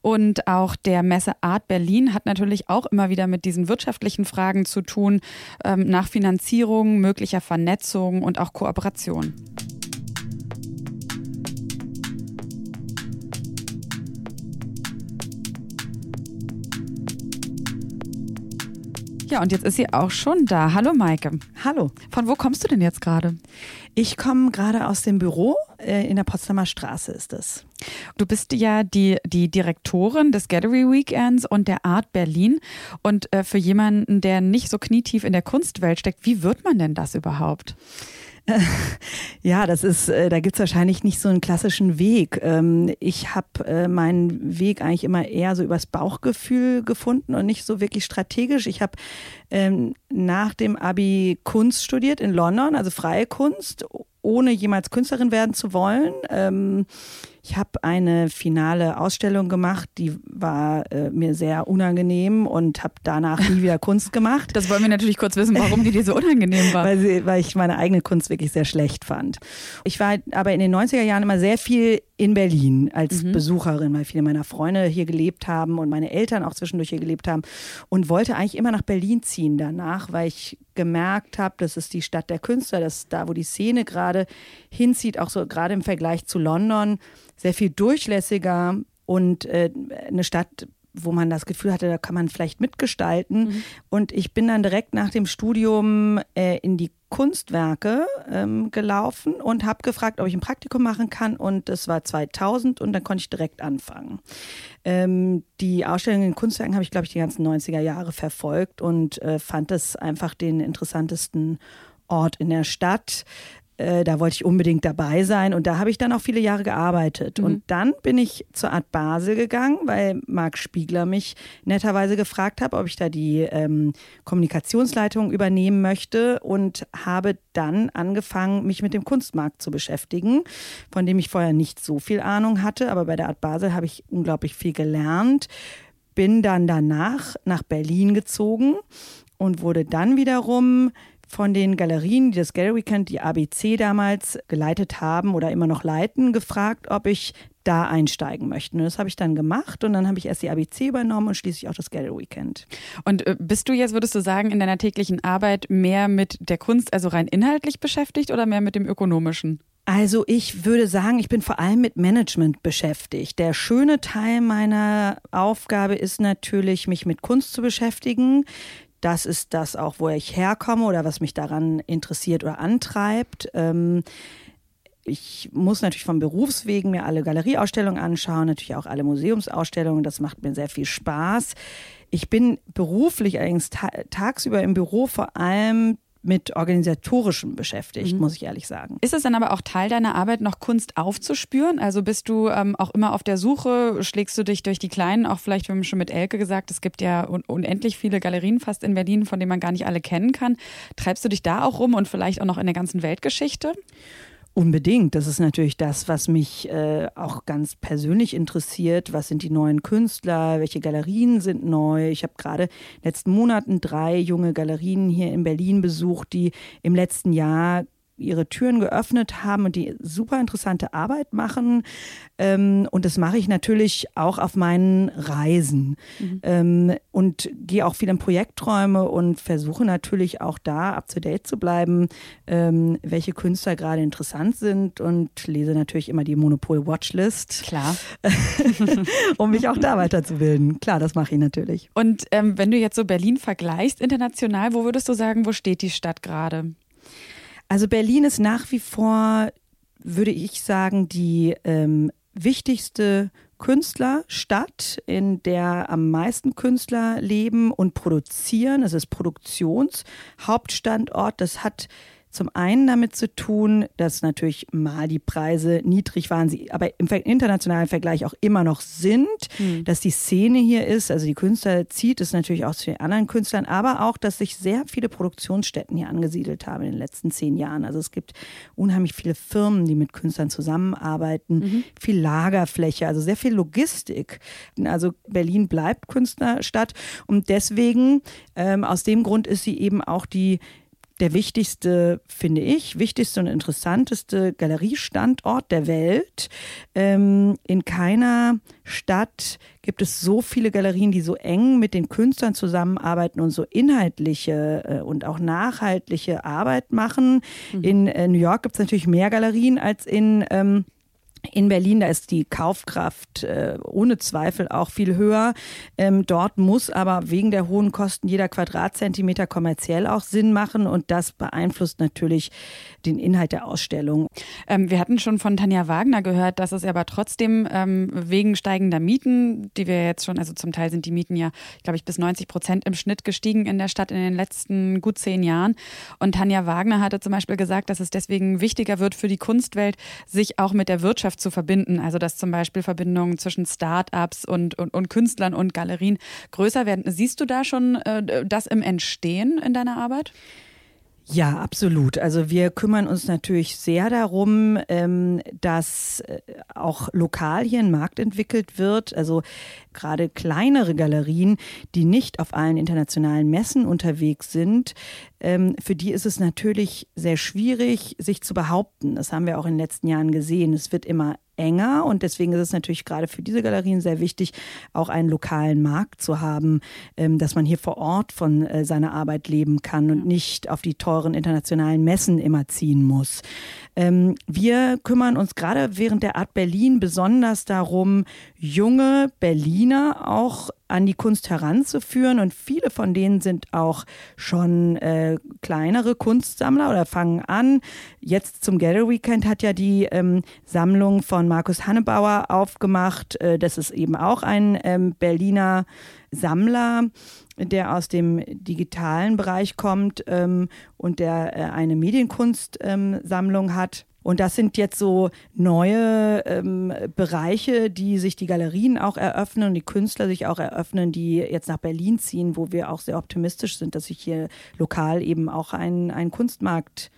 und auch der Messe Art Berlin hat natürlich auch immer wieder mit diesen wirtschaftlichen Fragen zu tun, ähm, nach Finanzierung, möglicher Vernetzung und auch Kooperation. Ja, und jetzt ist sie auch schon da. Hallo Maike. Hallo. Von wo kommst du denn jetzt gerade? Ich komme gerade aus dem Büro. Äh, in der Potsdamer Straße ist es. Du bist ja die, die Direktorin des Gallery Weekends und der Art Berlin. Und äh, für jemanden, der nicht so knietief in der Kunstwelt steckt, wie wird man denn das überhaupt? (laughs) Ja, das ist, äh, da gibt's wahrscheinlich nicht so einen klassischen Weg. Ähm, ich habe äh, meinen Weg eigentlich immer eher so übers Bauchgefühl gefunden und nicht so wirklich strategisch. Ich habe ähm, nach dem Abi Kunst studiert in London, also freie Kunst, ohne jemals Künstlerin werden zu wollen. Ich habe eine finale Ausstellung gemacht, die war äh, mir sehr unangenehm und habe danach nie wieder (laughs) Kunst gemacht. Das wollen wir natürlich kurz wissen, warum die dir so unangenehm war. weil, sie, weil ich meine eigene Kunst wirklich sehr schlecht fand. Ich war aber in den 90er Jahren immer sehr viel in Berlin als mhm. Besucherin, weil viele meiner Freunde hier gelebt haben und meine Eltern auch zwischendurch hier gelebt haben und wollte eigentlich immer nach Berlin ziehen danach, weil ich gemerkt habe, das ist die Stadt der Künstler, das ist da, wo die Szene gerade hinzieht, auch so gerade im Vergleich zu London, sehr viel durchlässiger und äh, eine Stadt, wo man das Gefühl hatte, da kann man vielleicht mitgestalten. Mhm. Und ich bin dann direkt nach dem Studium äh, in die Kunstwerke ähm, gelaufen und habe gefragt, ob ich ein Praktikum machen kann. Und das war 2000 und dann konnte ich direkt anfangen. Ähm, die Ausstellung in Kunstwerken habe ich, glaube ich, die ganzen 90er Jahre verfolgt und äh, fand es einfach den interessantesten Ort in der Stadt. Äh, da wollte ich unbedingt dabei sein und da habe ich dann auch viele Jahre gearbeitet. Mhm. Und dann bin ich zur Art Basel gegangen, weil Marc Spiegler mich netterweise gefragt hat, ob ich da die ähm, Kommunikationsleitung übernehmen möchte und habe dann angefangen, mich mit dem Kunstmarkt zu beschäftigen, von dem ich vorher nicht so viel Ahnung hatte. Aber bei der Art Basel habe ich unglaublich viel gelernt. Bin dann danach nach Berlin gezogen und wurde dann wiederum von den Galerien, die das Gallery Weekend, die ABC damals geleitet haben oder immer noch leiten, gefragt, ob ich da einsteigen möchte. Und das habe ich dann gemacht und dann habe ich erst die ABC übernommen und schließlich auch das Gallery Weekend. Und äh, bist du jetzt, würdest du sagen, in deiner täglichen Arbeit mehr mit der Kunst, also rein inhaltlich beschäftigt oder mehr mit dem ökonomischen? Also ich würde sagen, ich bin vor allem mit Management beschäftigt. Der schöne Teil meiner Aufgabe ist natürlich, mich mit Kunst zu beschäftigen. Das ist das auch, wo ich herkomme oder was mich daran interessiert oder antreibt. Ähm, ich muss natürlich vom Berufswegen mir alle Galerieausstellungen anschauen, natürlich auch alle Museumsausstellungen. Das macht mir sehr viel Spaß. Ich bin beruflich allerdings ta tagsüber im Büro vor allem mit organisatorischem beschäftigt, mhm. muss ich ehrlich sagen. Ist es dann aber auch Teil deiner Arbeit, noch Kunst aufzuspüren? Also bist du ähm, auch immer auf der Suche, schlägst du dich durch die kleinen, auch vielleicht, wir haben schon mit Elke gesagt, es gibt ja un unendlich viele Galerien fast in Berlin, von denen man gar nicht alle kennen kann. Treibst du dich da auch rum und vielleicht auch noch in der ganzen Weltgeschichte? Unbedingt. Das ist natürlich das, was mich äh, auch ganz persönlich interessiert. Was sind die neuen Künstler? Welche Galerien sind neu? Ich habe gerade in den letzten Monaten drei junge Galerien hier in Berlin besucht, die im letzten Jahr ihre Türen geöffnet haben und die super interessante Arbeit machen. Ähm, und das mache ich natürlich auch auf meinen Reisen. Mhm. Ähm, und gehe auch viel in Projekträume und versuche natürlich auch da up to date zu bleiben, ähm, welche Künstler gerade interessant sind und lese natürlich immer die Monopol Watchlist. Klar. (laughs) um mich auch da weiterzubilden. Klar, das mache ich natürlich. Und ähm, wenn du jetzt so Berlin vergleichst international, wo würdest du sagen, wo steht die Stadt gerade? Also Berlin ist nach wie vor, würde ich sagen, die ähm, wichtigste Künstlerstadt, in der am meisten Künstler leben und produzieren. Es ist Produktionshauptstandort. Das hat zum einen damit zu tun, dass natürlich mal die Preise niedrig waren, sie aber im internationalen Vergleich auch immer noch sind, mhm. dass die Szene hier ist, also die Künstler zieht es natürlich auch zu den anderen Künstlern, aber auch, dass sich sehr viele Produktionsstätten hier angesiedelt haben in den letzten zehn Jahren. Also es gibt unheimlich viele Firmen, die mit Künstlern zusammenarbeiten, mhm. viel Lagerfläche, also sehr viel Logistik. Also Berlin bleibt Künstlerstadt und deswegen, ähm, aus dem Grund ist sie eben auch die der wichtigste, finde ich, wichtigste und interessanteste Galeriestandort der Welt. Ähm, in keiner Stadt gibt es so viele Galerien, die so eng mit den Künstlern zusammenarbeiten und so inhaltliche äh, und auch nachhaltige Arbeit machen. Mhm. In äh, New York gibt es natürlich mehr Galerien als in ähm, in Berlin, da ist die Kaufkraft äh, ohne Zweifel auch viel höher. Ähm, dort muss aber wegen der hohen Kosten jeder Quadratzentimeter kommerziell auch Sinn machen und das beeinflusst natürlich den Inhalt der Ausstellung. Ähm, wir hatten schon von Tanja Wagner gehört, dass es aber trotzdem ähm, wegen steigender Mieten, die wir jetzt schon, also zum Teil sind die Mieten ja, glaube ich, bis 90 Prozent im Schnitt gestiegen in der Stadt in den letzten gut zehn Jahren. Und Tanja Wagner hatte zum Beispiel gesagt, dass es deswegen wichtiger wird für die Kunstwelt, sich auch mit der Wirtschaft zu verbinden. Also dass zum Beispiel Verbindungen zwischen Start-ups und, und, und Künstlern und Galerien größer werden. Siehst du da schon äh, das im Entstehen in deiner Arbeit? Ja, absolut. Also wir kümmern uns natürlich sehr darum, ähm, dass äh, auch lokal hier ein Markt entwickelt wird. Also gerade kleinere Galerien, die nicht auf allen internationalen Messen unterwegs sind, ähm, für die ist es natürlich sehr schwierig, sich zu behaupten. Das haben wir auch in den letzten Jahren gesehen. Es wird immer enger und deswegen ist es natürlich gerade für diese Galerien sehr wichtig, auch einen lokalen Markt zu haben, ähm, dass man hier vor Ort von äh, seiner Arbeit leben kann und nicht auf die teuren internationalen Messen immer ziehen muss. Ähm, wir kümmern uns gerade während der Art Berlin besonders darum, junge Berliner auch an die Kunst heranzuführen. Und viele von denen sind auch schon äh, kleinere Kunstsammler oder fangen an. Jetzt zum Gallery Weekend hat ja die ähm, Sammlung von Markus Hannebauer aufgemacht. Äh, das ist eben auch ein ähm, Berliner Sammler, der aus dem digitalen Bereich kommt ähm, und der äh, eine Medienkunstsammlung ähm, hat. Und das sind jetzt so neue ähm, Bereiche, die sich die Galerien auch eröffnen und die Künstler sich auch eröffnen, die jetzt nach Berlin ziehen, wo wir auch sehr optimistisch sind, dass sich hier lokal eben auch ein, ein Kunstmarkt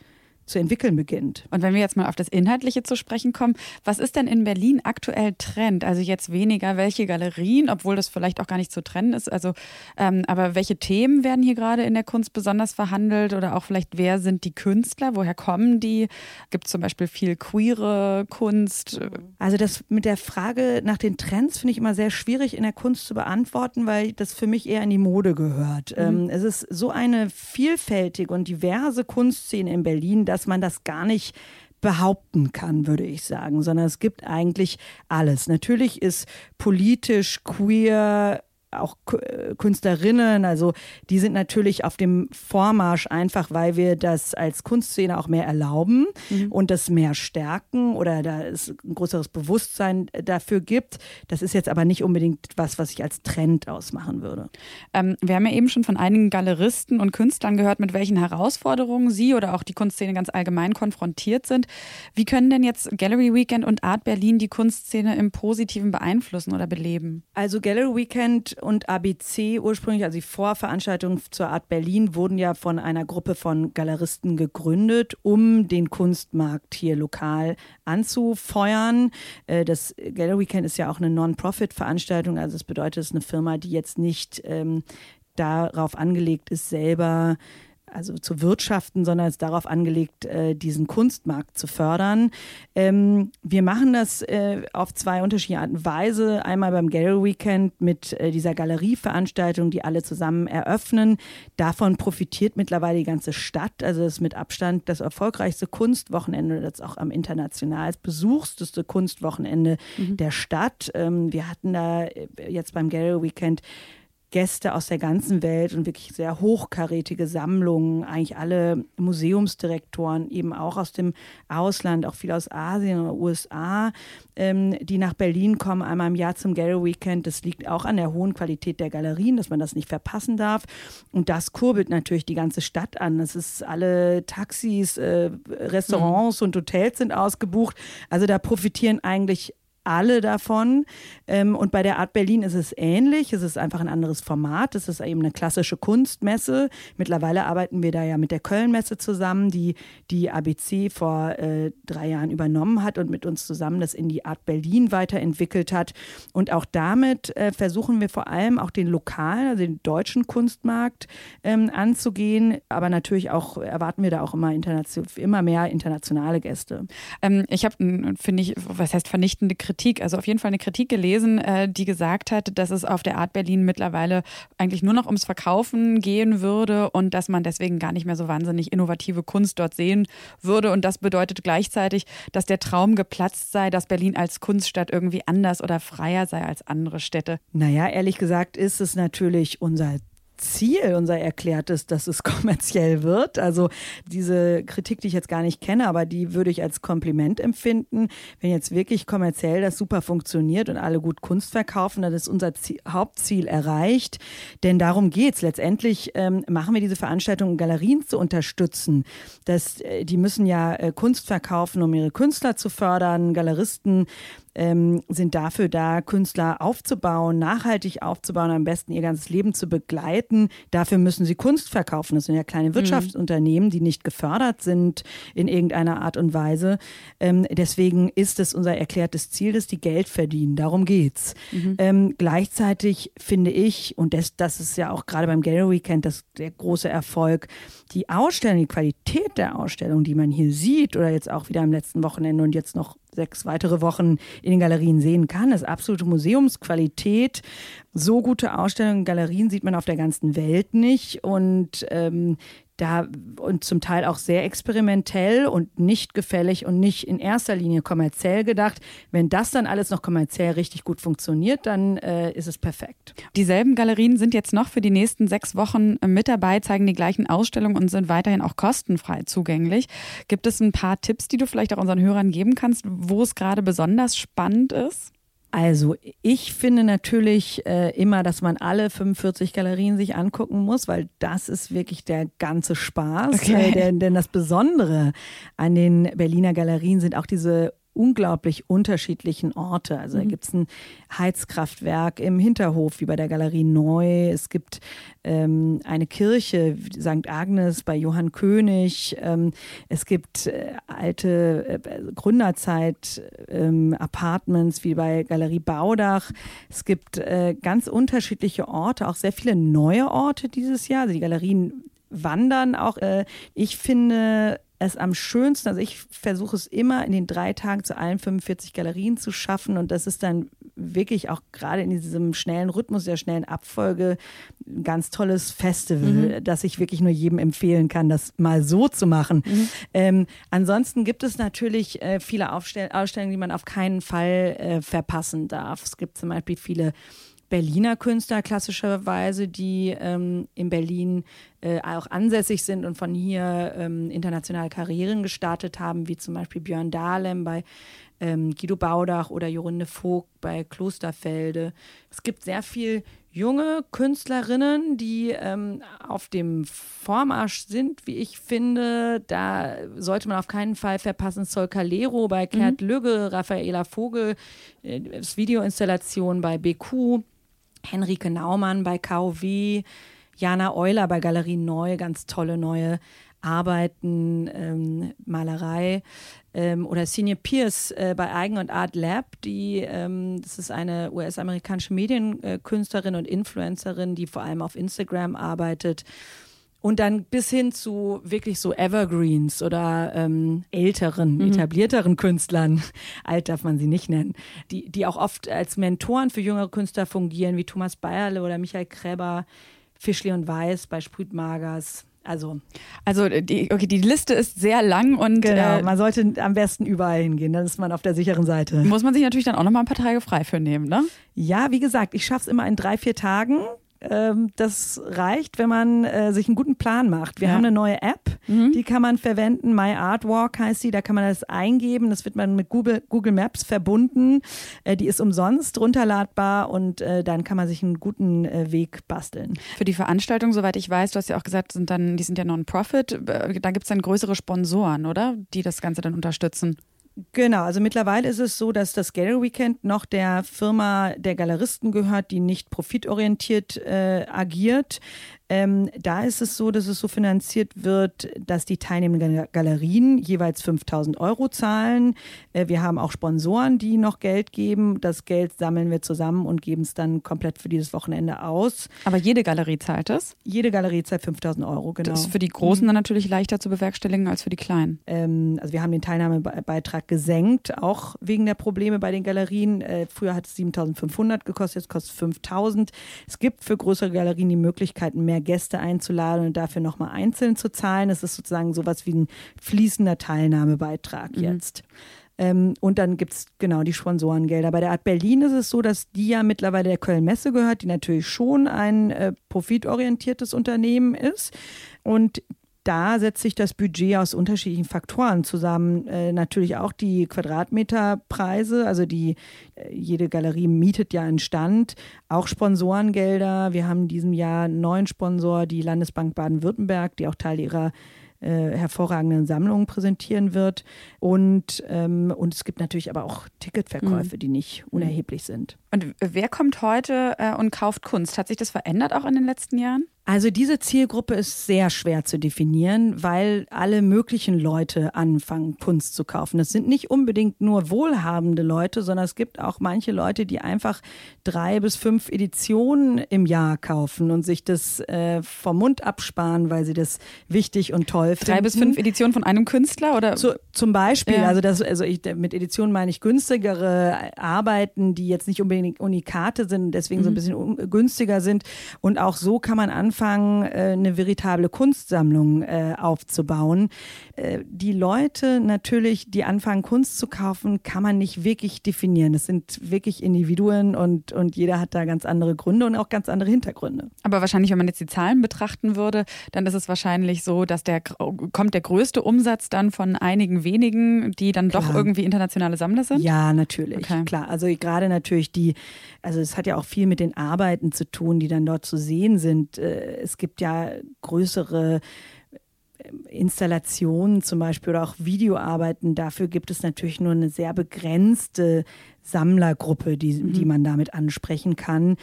zu entwickeln beginnt. Und wenn wir jetzt mal auf das Inhaltliche zu sprechen kommen, was ist denn in Berlin aktuell Trend? Also jetzt weniger welche Galerien, obwohl das vielleicht auch gar nicht zu trennen ist. Also, ähm, aber welche Themen werden hier gerade in der Kunst besonders verhandelt oder auch vielleicht wer sind die Künstler? Woher kommen die? Gibt es zum Beispiel viel queere Kunst? Also das mit der Frage nach den Trends finde ich immer sehr schwierig in der Kunst zu beantworten, weil das für mich eher in die Mode gehört. Mhm. Ähm, es ist so eine vielfältige und diverse Kunstszene in Berlin, dass man das gar nicht behaupten kann, würde ich sagen, sondern es gibt eigentlich alles. Natürlich ist politisch, queer, auch äh, Künstlerinnen, also die sind natürlich auf dem Vormarsch einfach, weil wir das als Kunstszene auch mehr erlauben mhm. und das mehr stärken oder da es ein größeres Bewusstsein dafür gibt. Das ist jetzt aber nicht unbedingt was, was ich als Trend ausmachen würde. Ähm, wir haben ja eben schon von einigen Galeristen und Künstlern gehört, mit welchen Herausforderungen sie oder auch die Kunstszene ganz allgemein konfrontiert sind. Wie können denn jetzt Gallery Weekend und Art Berlin die Kunstszene im Positiven beeinflussen oder beleben? Also Gallery Weekend und ABC ursprünglich, also die Vorveranstaltungen zur Art Berlin, wurden ja von einer Gruppe von Galeristen gegründet, um den Kunstmarkt hier lokal anzufeuern. Äh, das Gallery Weekend ist ja auch eine Non-Profit-Veranstaltung, also das bedeutet, es ist eine Firma, die jetzt nicht ähm, darauf angelegt ist, selber also zu wirtschaften, sondern es ist darauf angelegt, äh, diesen Kunstmarkt zu fördern. Ähm, wir machen das äh, auf zwei unterschiedliche Arten und Weise. Einmal beim Gallery Weekend mit äh, dieser Galerieveranstaltung, die alle zusammen eröffnen. Davon profitiert mittlerweile die ganze Stadt. Also das ist mit Abstand das erfolgreichste Kunstwochenende, das auch am international besuchsteste Kunstwochenende mhm. der Stadt. Ähm, wir hatten da jetzt beim Gallery Weekend Gäste aus der ganzen Welt und wirklich sehr hochkarätige Sammlungen, eigentlich alle Museumsdirektoren, eben auch aus dem Ausland, auch viel aus Asien oder USA, ähm, die nach Berlin kommen, einmal im Jahr zum Gallery Weekend. Das liegt auch an der hohen Qualität der Galerien, dass man das nicht verpassen darf. Und das kurbelt natürlich die ganze Stadt an. Das ist alle Taxis, äh, Restaurants mhm. und Hotels sind ausgebucht. Also da profitieren eigentlich alle davon. Ähm, und bei der Art Berlin ist es ähnlich. Es ist einfach ein anderes Format. Es ist eben eine klassische Kunstmesse. Mittlerweile arbeiten wir da ja mit der Kölnmesse zusammen, die die ABC vor äh, drei Jahren übernommen hat und mit uns zusammen das in die Art Berlin weiterentwickelt hat. Und auch damit äh, versuchen wir vor allem auch den lokalen, also den deutschen Kunstmarkt ähm, anzugehen. Aber natürlich auch erwarten wir da auch immer, immer mehr internationale Gäste. Ähm, ich habe, finde ich, was heißt vernichtende Kritik Kritik, also auf jeden Fall eine Kritik gelesen, äh, die gesagt hat, dass es auf der Art Berlin mittlerweile eigentlich nur noch ums Verkaufen gehen würde und dass man deswegen gar nicht mehr so wahnsinnig innovative Kunst dort sehen würde. Und das bedeutet gleichzeitig, dass der Traum geplatzt sei, dass Berlin als Kunststadt irgendwie anders oder freier sei als andere Städte. Naja, ehrlich gesagt ist es natürlich unser Ziel, unser erklärtes, dass es (laughs) kommerziell wird. Also diese Kritik, die ich jetzt gar nicht kenne, aber die würde ich als Kompliment empfinden. Wenn jetzt wirklich kommerziell das super funktioniert und alle gut Kunst verkaufen, dann ist unser Ziel, Hauptziel erreicht. Denn darum geht's. Letztendlich ähm, machen wir diese Veranstaltung, um Galerien zu unterstützen. Das, äh, die müssen ja äh, Kunst verkaufen, um ihre Künstler zu fördern. Galeristen ähm, sind dafür da, Künstler aufzubauen, nachhaltig aufzubauen, am besten ihr ganzes Leben zu begleiten. Dafür müssen sie Kunst verkaufen. Das sind ja kleine mhm. Wirtschaftsunternehmen, die nicht gefördert sind in irgendeiner Art und Weise. Ähm, deswegen ist es unser erklärtes Ziel, dass die Geld verdienen. Darum geht's. Mhm. Ähm, gleichzeitig finde ich, und das, das ist ja auch gerade beim Gallery Weekend das, der große Erfolg, die Ausstellung, die Qualität der Ausstellung, die man hier sieht oder jetzt auch wieder am letzten Wochenende und jetzt noch sechs weitere Wochen in den Galerien sehen kann, ist absolute Museumsqualität. So gute Ausstellungen in Galerien sieht man auf der ganzen Welt nicht. Und ähm, da und zum Teil auch sehr experimentell und nicht gefällig und nicht in erster Linie kommerziell gedacht. Wenn das dann alles noch kommerziell richtig gut funktioniert, dann äh, ist es perfekt. Dieselben Galerien sind jetzt noch für die nächsten sechs Wochen mit dabei, zeigen die gleichen Ausstellungen und sind weiterhin auch kostenfrei zugänglich. Gibt es ein paar Tipps, die du vielleicht auch unseren Hörern geben kannst, wo es gerade besonders spannend ist? Also ich finde natürlich äh, immer, dass man alle 45 Galerien sich angucken muss, weil das ist wirklich der ganze Spaß. Okay. Äh, denn, denn das Besondere an den Berliner Galerien sind auch diese unglaublich unterschiedlichen Orte. Also da Mhm. gibt es ein Heizkraftwerk im Hinterhof, wie bei der Galerie Neu. Es gibt ähm, eine Kirche, St. Agnes bei Johann König. Ähm, es gibt äh, alte äh, Gründerzeit ähm, Apartments wie bei Galerie Baudach. Es gibt äh, ganz unterschiedliche Orte, auch sehr viele neue Orte dieses Jahr. Also die Galerien wandern auch. Äh, ich finde es am schönsten, also ich versuche es immer in den drei Tagen zu allen 45 Galerien zu schaffen und das ist dann wirklich auch gerade in diesem schnellen Rhythmus, der schnellen Abfolge ein ganz tolles Festival, das ich wirklich nur jedem empfehlen kann, das mal so zu machen. Ähm, ansonsten gibt es natürlich äh, viele Aufstell Ausstellungen, die man auf keinen Fall äh, verpassen darf. Es gibt zum Beispiel viele Berliner Künstler klassischerweise, die ähm, in Berlin äh, auch ansässig sind und von hier ähm, internationale Karrieren gestartet haben, wie zum Beispiel Björn Dahlem bei ähm, Guido Baudach oder Jorinde Vogt bei Klosterfelde. Es gibt sehr viel junge Künstlerinnen, die ähm, auf dem Vormarsch sind, wie ich finde. Da sollte man auf keinen Fall verpassen. Sol Calero bei Kurt Lügge, Raffaela Vogel, äh, das Videoinstallation bei BQ. Henrike Naumann bei KOW, Jana Euler bei Galerie Neu, ganz tolle neue Arbeiten, ähm, Malerei. Ähm, oder Senior Pierce äh, bei Eigen und Art Lab, die, ähm, das ist eine US-amerikanische Medienkünstlerin und Influencerin, die vor allem auf Instagram arbeitet. Und dann bis hin zu wirklich so Evergreens oder ähm, älteren, etablierteren Künstlern, (laughs) alt darf man sie nicht nennen, die, die auch oft als Mentoren für jüngere Künstler fungieren, wie Thomas Bayerle oder Michael Kreber, Fischli und Weiß bei Sprütmagers. Also Also die, okay, die Liste ist sehr lang und genau, äh, man sollte am besten überall hingehen, dann ist man auf der sicheren Seite. muss man sich natürlich dann auch noch mal ein paar Tage frei für nehmen, ne? Ja, wie gesagt, ich schaffe es immer in drei, vier Tagen. Ähm, das reicht, wenn man äh, sich einen guten Plan macht. Wir Ja. haben eine neue App, die kann man verwenden. My Art Walk heißt sie. Da kann man das eingeben. Das wird man mit Google, Google Maps verbunden. Äh, die ist umsonst runterladbar und äh, dann kann man sich einen guten äh, Weg basteln. Für die Veranstaltung, soweit ich weiß, du hast ja auch gesagt, sind dann, die sind ja Non-Profit, äh, da gibt es dann größere Sponsoren, oder? Die das Ganze dann unterstützen. Genau, also mittlerweile ist es so, dass das Gallery Weekend noch der Firma der Galeristen gehört, die nicht profitorientiert äh, agiert. Ähm, da ist es so, dass es so finanziert wird, dass die teilnehmenden Gal- Galerien jeweils 5000 Euro zahlen. Äh, wir haben auch Sponsoren, die noch Geld geben. Das Geld sammeln wir zusammen und geben es dann komplett für dieses Wochenende aus. Aber jede Galerie zahlt das. Jede Galerie zahlt 5000 Euro, genau. Das ist für die Großen dann natürlich leichter zu bewerkstelligen als für die Kleinen. Ähm, also wir haben den Teilnahmebeitrag gesenkt, auch wegen der Probleme bei den Galerien. Äh, früher hat es 7.500 gekostet, jetzt kostet es 5.000. Es gibt für größere Galerien die Möglichkeit, mehr Gäste einzuladen und dafür nochmal einzeln zu zahlen. Es ist sozusagen sowas wie ein fließender Teilnahmebeitrag jetzt. Ähm, und dann gibt es genau die Sponsorengelder. Bei der Art Berlin ist es so, dass die ja mittlerweile der Köln-Messe gehört, die natürlich schon ein äh, profitorientiertes Unternehmen ist. Und da setzt sich das Budget aus unterschiedlichen Faktoren zusammen. Äh, natürlich auch die Quadratmeterpreise, also die äh, jede Galerie mietet ja einen Stand, auch Sponsorengelder. Wir haben in diesem Jahr einen neuen Sponsor, die Landesbank Baden-Württemberg, die auch Teil ihrer äh, hervorragenden Sammlungen präsentieren wird. Und, ähm, und es gibt natürlich aber auch Ticketverkäufe, die nicht unerheblich sind. Und wer kommt heute äh, und kauft Kunst? Hat sich das verändert auch in den letzten Jahren? Also diese Zielgruppe ist sehr schwer zu definieren, weil alle möglichen Leute anfangen, Kunst zu kaufen. Das sind nicht unbedingt nur wohlhabende Leute, sondern es gibt auch manche Leute, die einfach drei bis fünf Editionen im Jahr kaufen und sich das äh, vom Mund absparen, weil sie das wichtig und toll finden. Drei bis fünf Editionen von einem Künstler oder? Zu, zum Beispiel, Ja. also das, also ich, mit Edition meine ich günstigere Arbeiten, die jetzt nicht unbedingt Unikate sind, deswegen so ein bisschen un- günstiger sind. Und auch so kann man anfangen, äh, eine veritable Kunstsammlung äh, aufzubauen. Äh, die Leute natürlich, die anfangen, Kunst zu kaufen, kann man nicht wirklich definieren. Das sind wirklich Individuen und, und jeder hat da ganz andere Gründe und auch ganz andere Hintergründe. Aber wahrscheinlich, wenn man jetzt die Zahlen betrachten würde, dann ist es wahrscheinlich so, dass der kommt der größte Umsatz dann von einigen wenigen, die dann doch Klar. irgendwie internationale Sammler sind. Ja, natürlich, Okay. klar. Also gerade natürlich die, also es hat ja auch viel mit den Arbeiten zu tun, die dann dort zu sehen sind. Äh, Es gibt ja größere Installationen zum Beispiel oder auch Videoarbeiten, dafür gibt es natürlich nur eine sehr begrenzte Sammlergruppe, die, mhm. die man damit ansprechen kann.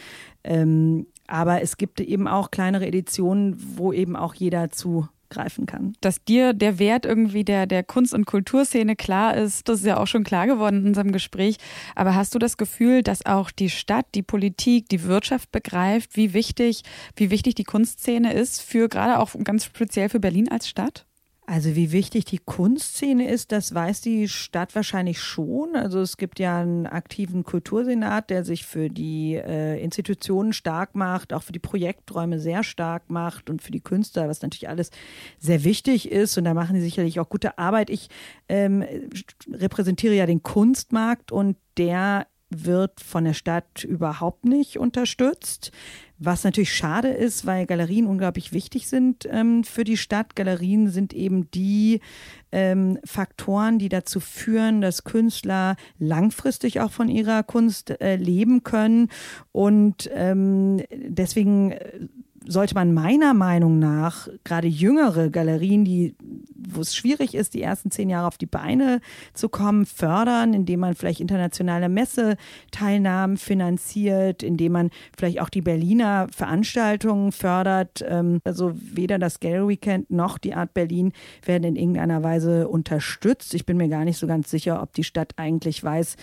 Ähm, aber es gibt eben auch kleinere Editionen, wo eben auch jeder zu greifen kann. Dass dir der Wert irgendwie der, der Kunst- und Kulturszene klar ist, das ist ja auch schon klar geworden in unserem Gespräch. Aber hast du das Gefühl, dass auch die Stadt, die Politik, die Wirtschaft begreift, wie wichtig, wie wichtig die Kunstszene ist für gerade auch ganz speziell für Berlin als Stadt? Also wie wichtig die Kunstszene ist, das weiß die Stadt wahrscheinlich schon. Also es gibt ja einen aktiven Kultursenat, der sich für die äh, Institutionen stark macht, auch für die Projekträume sehr stark macht und für die Künstler, was natürlich alles sehr wichtig ist. Und da machen die sicherlich auch gute Arbeit. Ich ähm, repräsentiere ja den Kunstmarkt und der wird von der Stadt überhaupt nicht unterstützt. Was natürlich schade ist, weil Galerien unglaublich wichtig sind ähm, für die Stadt. Galerien sind eben die ähm, Faktoren, die dazu führen, dass Künstler langfristig auch von ihrer Kunst äh, leben können. Und ähm, deswegen äh, sollte man meiner Meinung nach gerade jüngere Galerien, die, wo es schwierig ist, die ersten zehn Jahre auf die Beine zu kommen, fördern, indem man vielleicht internationale Messeteilnahmen finanziert, indem man vielleicht auch die Berliner Veranstaltungen fördert. Ähm, also weder das Gallery Weekend noch die Art Berlin werden in irgendeiner Weise unterstützt. Ich bin mir gar nicht so ganz sicher, ob die Stadt eigentlich weiß,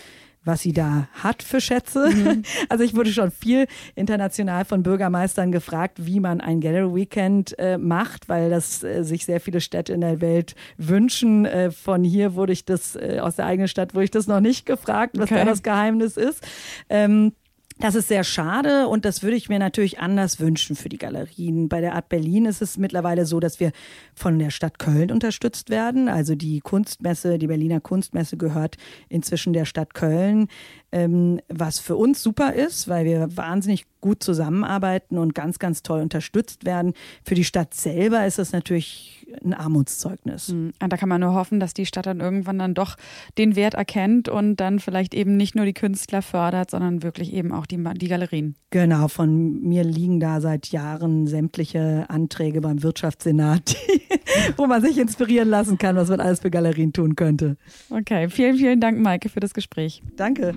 was sie da hat für Schätze. Mhm. (laughs) Also ich wurde schon viel international von Bürgermeistern gefragt, wie man ein Gallery Weekend äh, macht, weil das äh, sich sehr viele Städte in der Welt wünschen. Äh, von hier wurde ich das, äh, aus der eigenen Stadt wurde ich das noch nicht gefragt, was okay. da das Geheimnis ist. Ähm, das ist sehr schade und das würde ich mir natürlich anders wünschen für die Galerien. Bei der Art Berlin ist es mittlerweile so, dass wir von der Stadt Köln unterstützt werden. Also die Kunstmesse, die Berliner Kunstmesse gehört inzwischen der Stadt Köln, ähm, was für uns super ist, weil wir wahnsinnig gut zusammenarbeiten und ganz, ganz toll unterstützt werden. Für die Stadt selber ist es natürlich ein Armutszeugnis. Mhm. Da kann man nur hoffen, dass die Stadt dann irgendwann dann doch den Wert erkennt und dann vielleicht eben nicht nur die Künstler fördert, sondern wirklich eben auch die, die Galerien. Genau, von mir liegen da seit Jahren sämtliche Anträge beim Wirtschaftssenat, (laughs) wo man sich inspirieren lassen kann, was man alles für Galerien tun könnte. Okay, vielen, vielen Dank, Maike, für das Gespräch. Danke.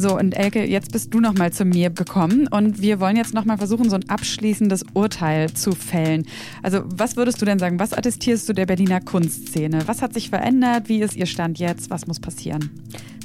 So, und Elke, jetzt bist du nochmal zu mir gekommen und wir wollen jetzt nochmal versuchen, so ein abschließendes Urteil zu fällen. Also, was würdest du denn sagen? Was attestierst du der Berliner Kunstszene? Was hat sich verändert? Wie ist ihr Stand jetzt? Was muss passieren?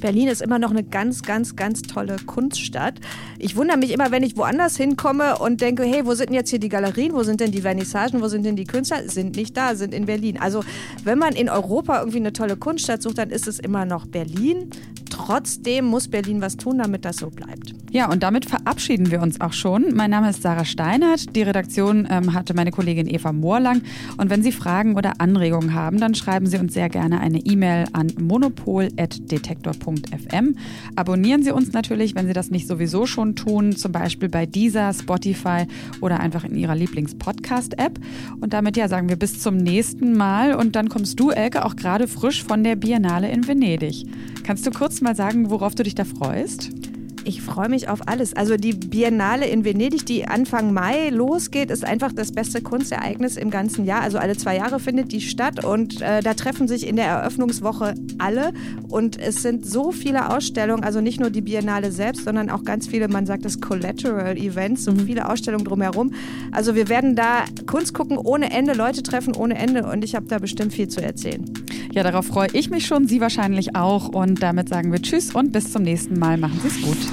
Berlin ist immer noch eine ganz, ganz, ganz tolle Kunststadt. Ich wundere mich immer, wenn ich woanders hinkomme und denke, hey, wo sind denn jetzt hier die Galerien? Wo sind denn die Vernissagen? Wo sind denn die Künstler? Sind nicht da, sind in Berlin. Also, wenn man in Europa irgendwie eine tolle Kunststadt sucht, dann ist es immer noch Berlin. Trotzdem muss Berlin was tun, damit das so bleibt. Ja, und damit verabschieden wir uns auch schon. Mein Name ist Sarah Steinert. Die Redaktion ähm, hatte meine Kollegin Eva Moorlang. Und wenn Sie Fragen oder Anregungen haben, dann schreiben Sie uns sehr gerne eine E-Mail an monopol.detektor.fm. Abonnieren Sie uns natürlich, wenn Sie das nicht sowieso schon tun, zum Beispiel bei dieser, Spotify oder einfach in Ihrer Lieblings-Podcast-App. Und damit ja sagen wir bis zum nächsten Mal. Und dann kommst du, Elke, auch gerade frisch von der Biennale in Venedig. Kannst du kurz mal sagen, worauf du dich da freust? Ich freue mich auf alles. Also die Biennale in Venedig, die Anfang Mai losgeht, ist einfach das beste Kunstereignis im ganzen Jahr. Also alle zwei Jahre findet die statt und äh, da treffen sich in der Eröffnungswoche alle und es sind so viele Ausstellungen, also nicht nur die Biennale selbst, sondern auch ganz viele, man sagt das Collateral Events, so mhm. viele Ausstellungen drumherum. Also wir werden da Kunst gucken ohne Ende, Leute treffen ohne Ende und ich habe da bestimmt viel zu erzählen. Ja, darauf freue ich mich schon, Sie wahrscheinlich auch und damit sagen wir Tschüss und bis zum nächsten Mal. Machen Sie es gut.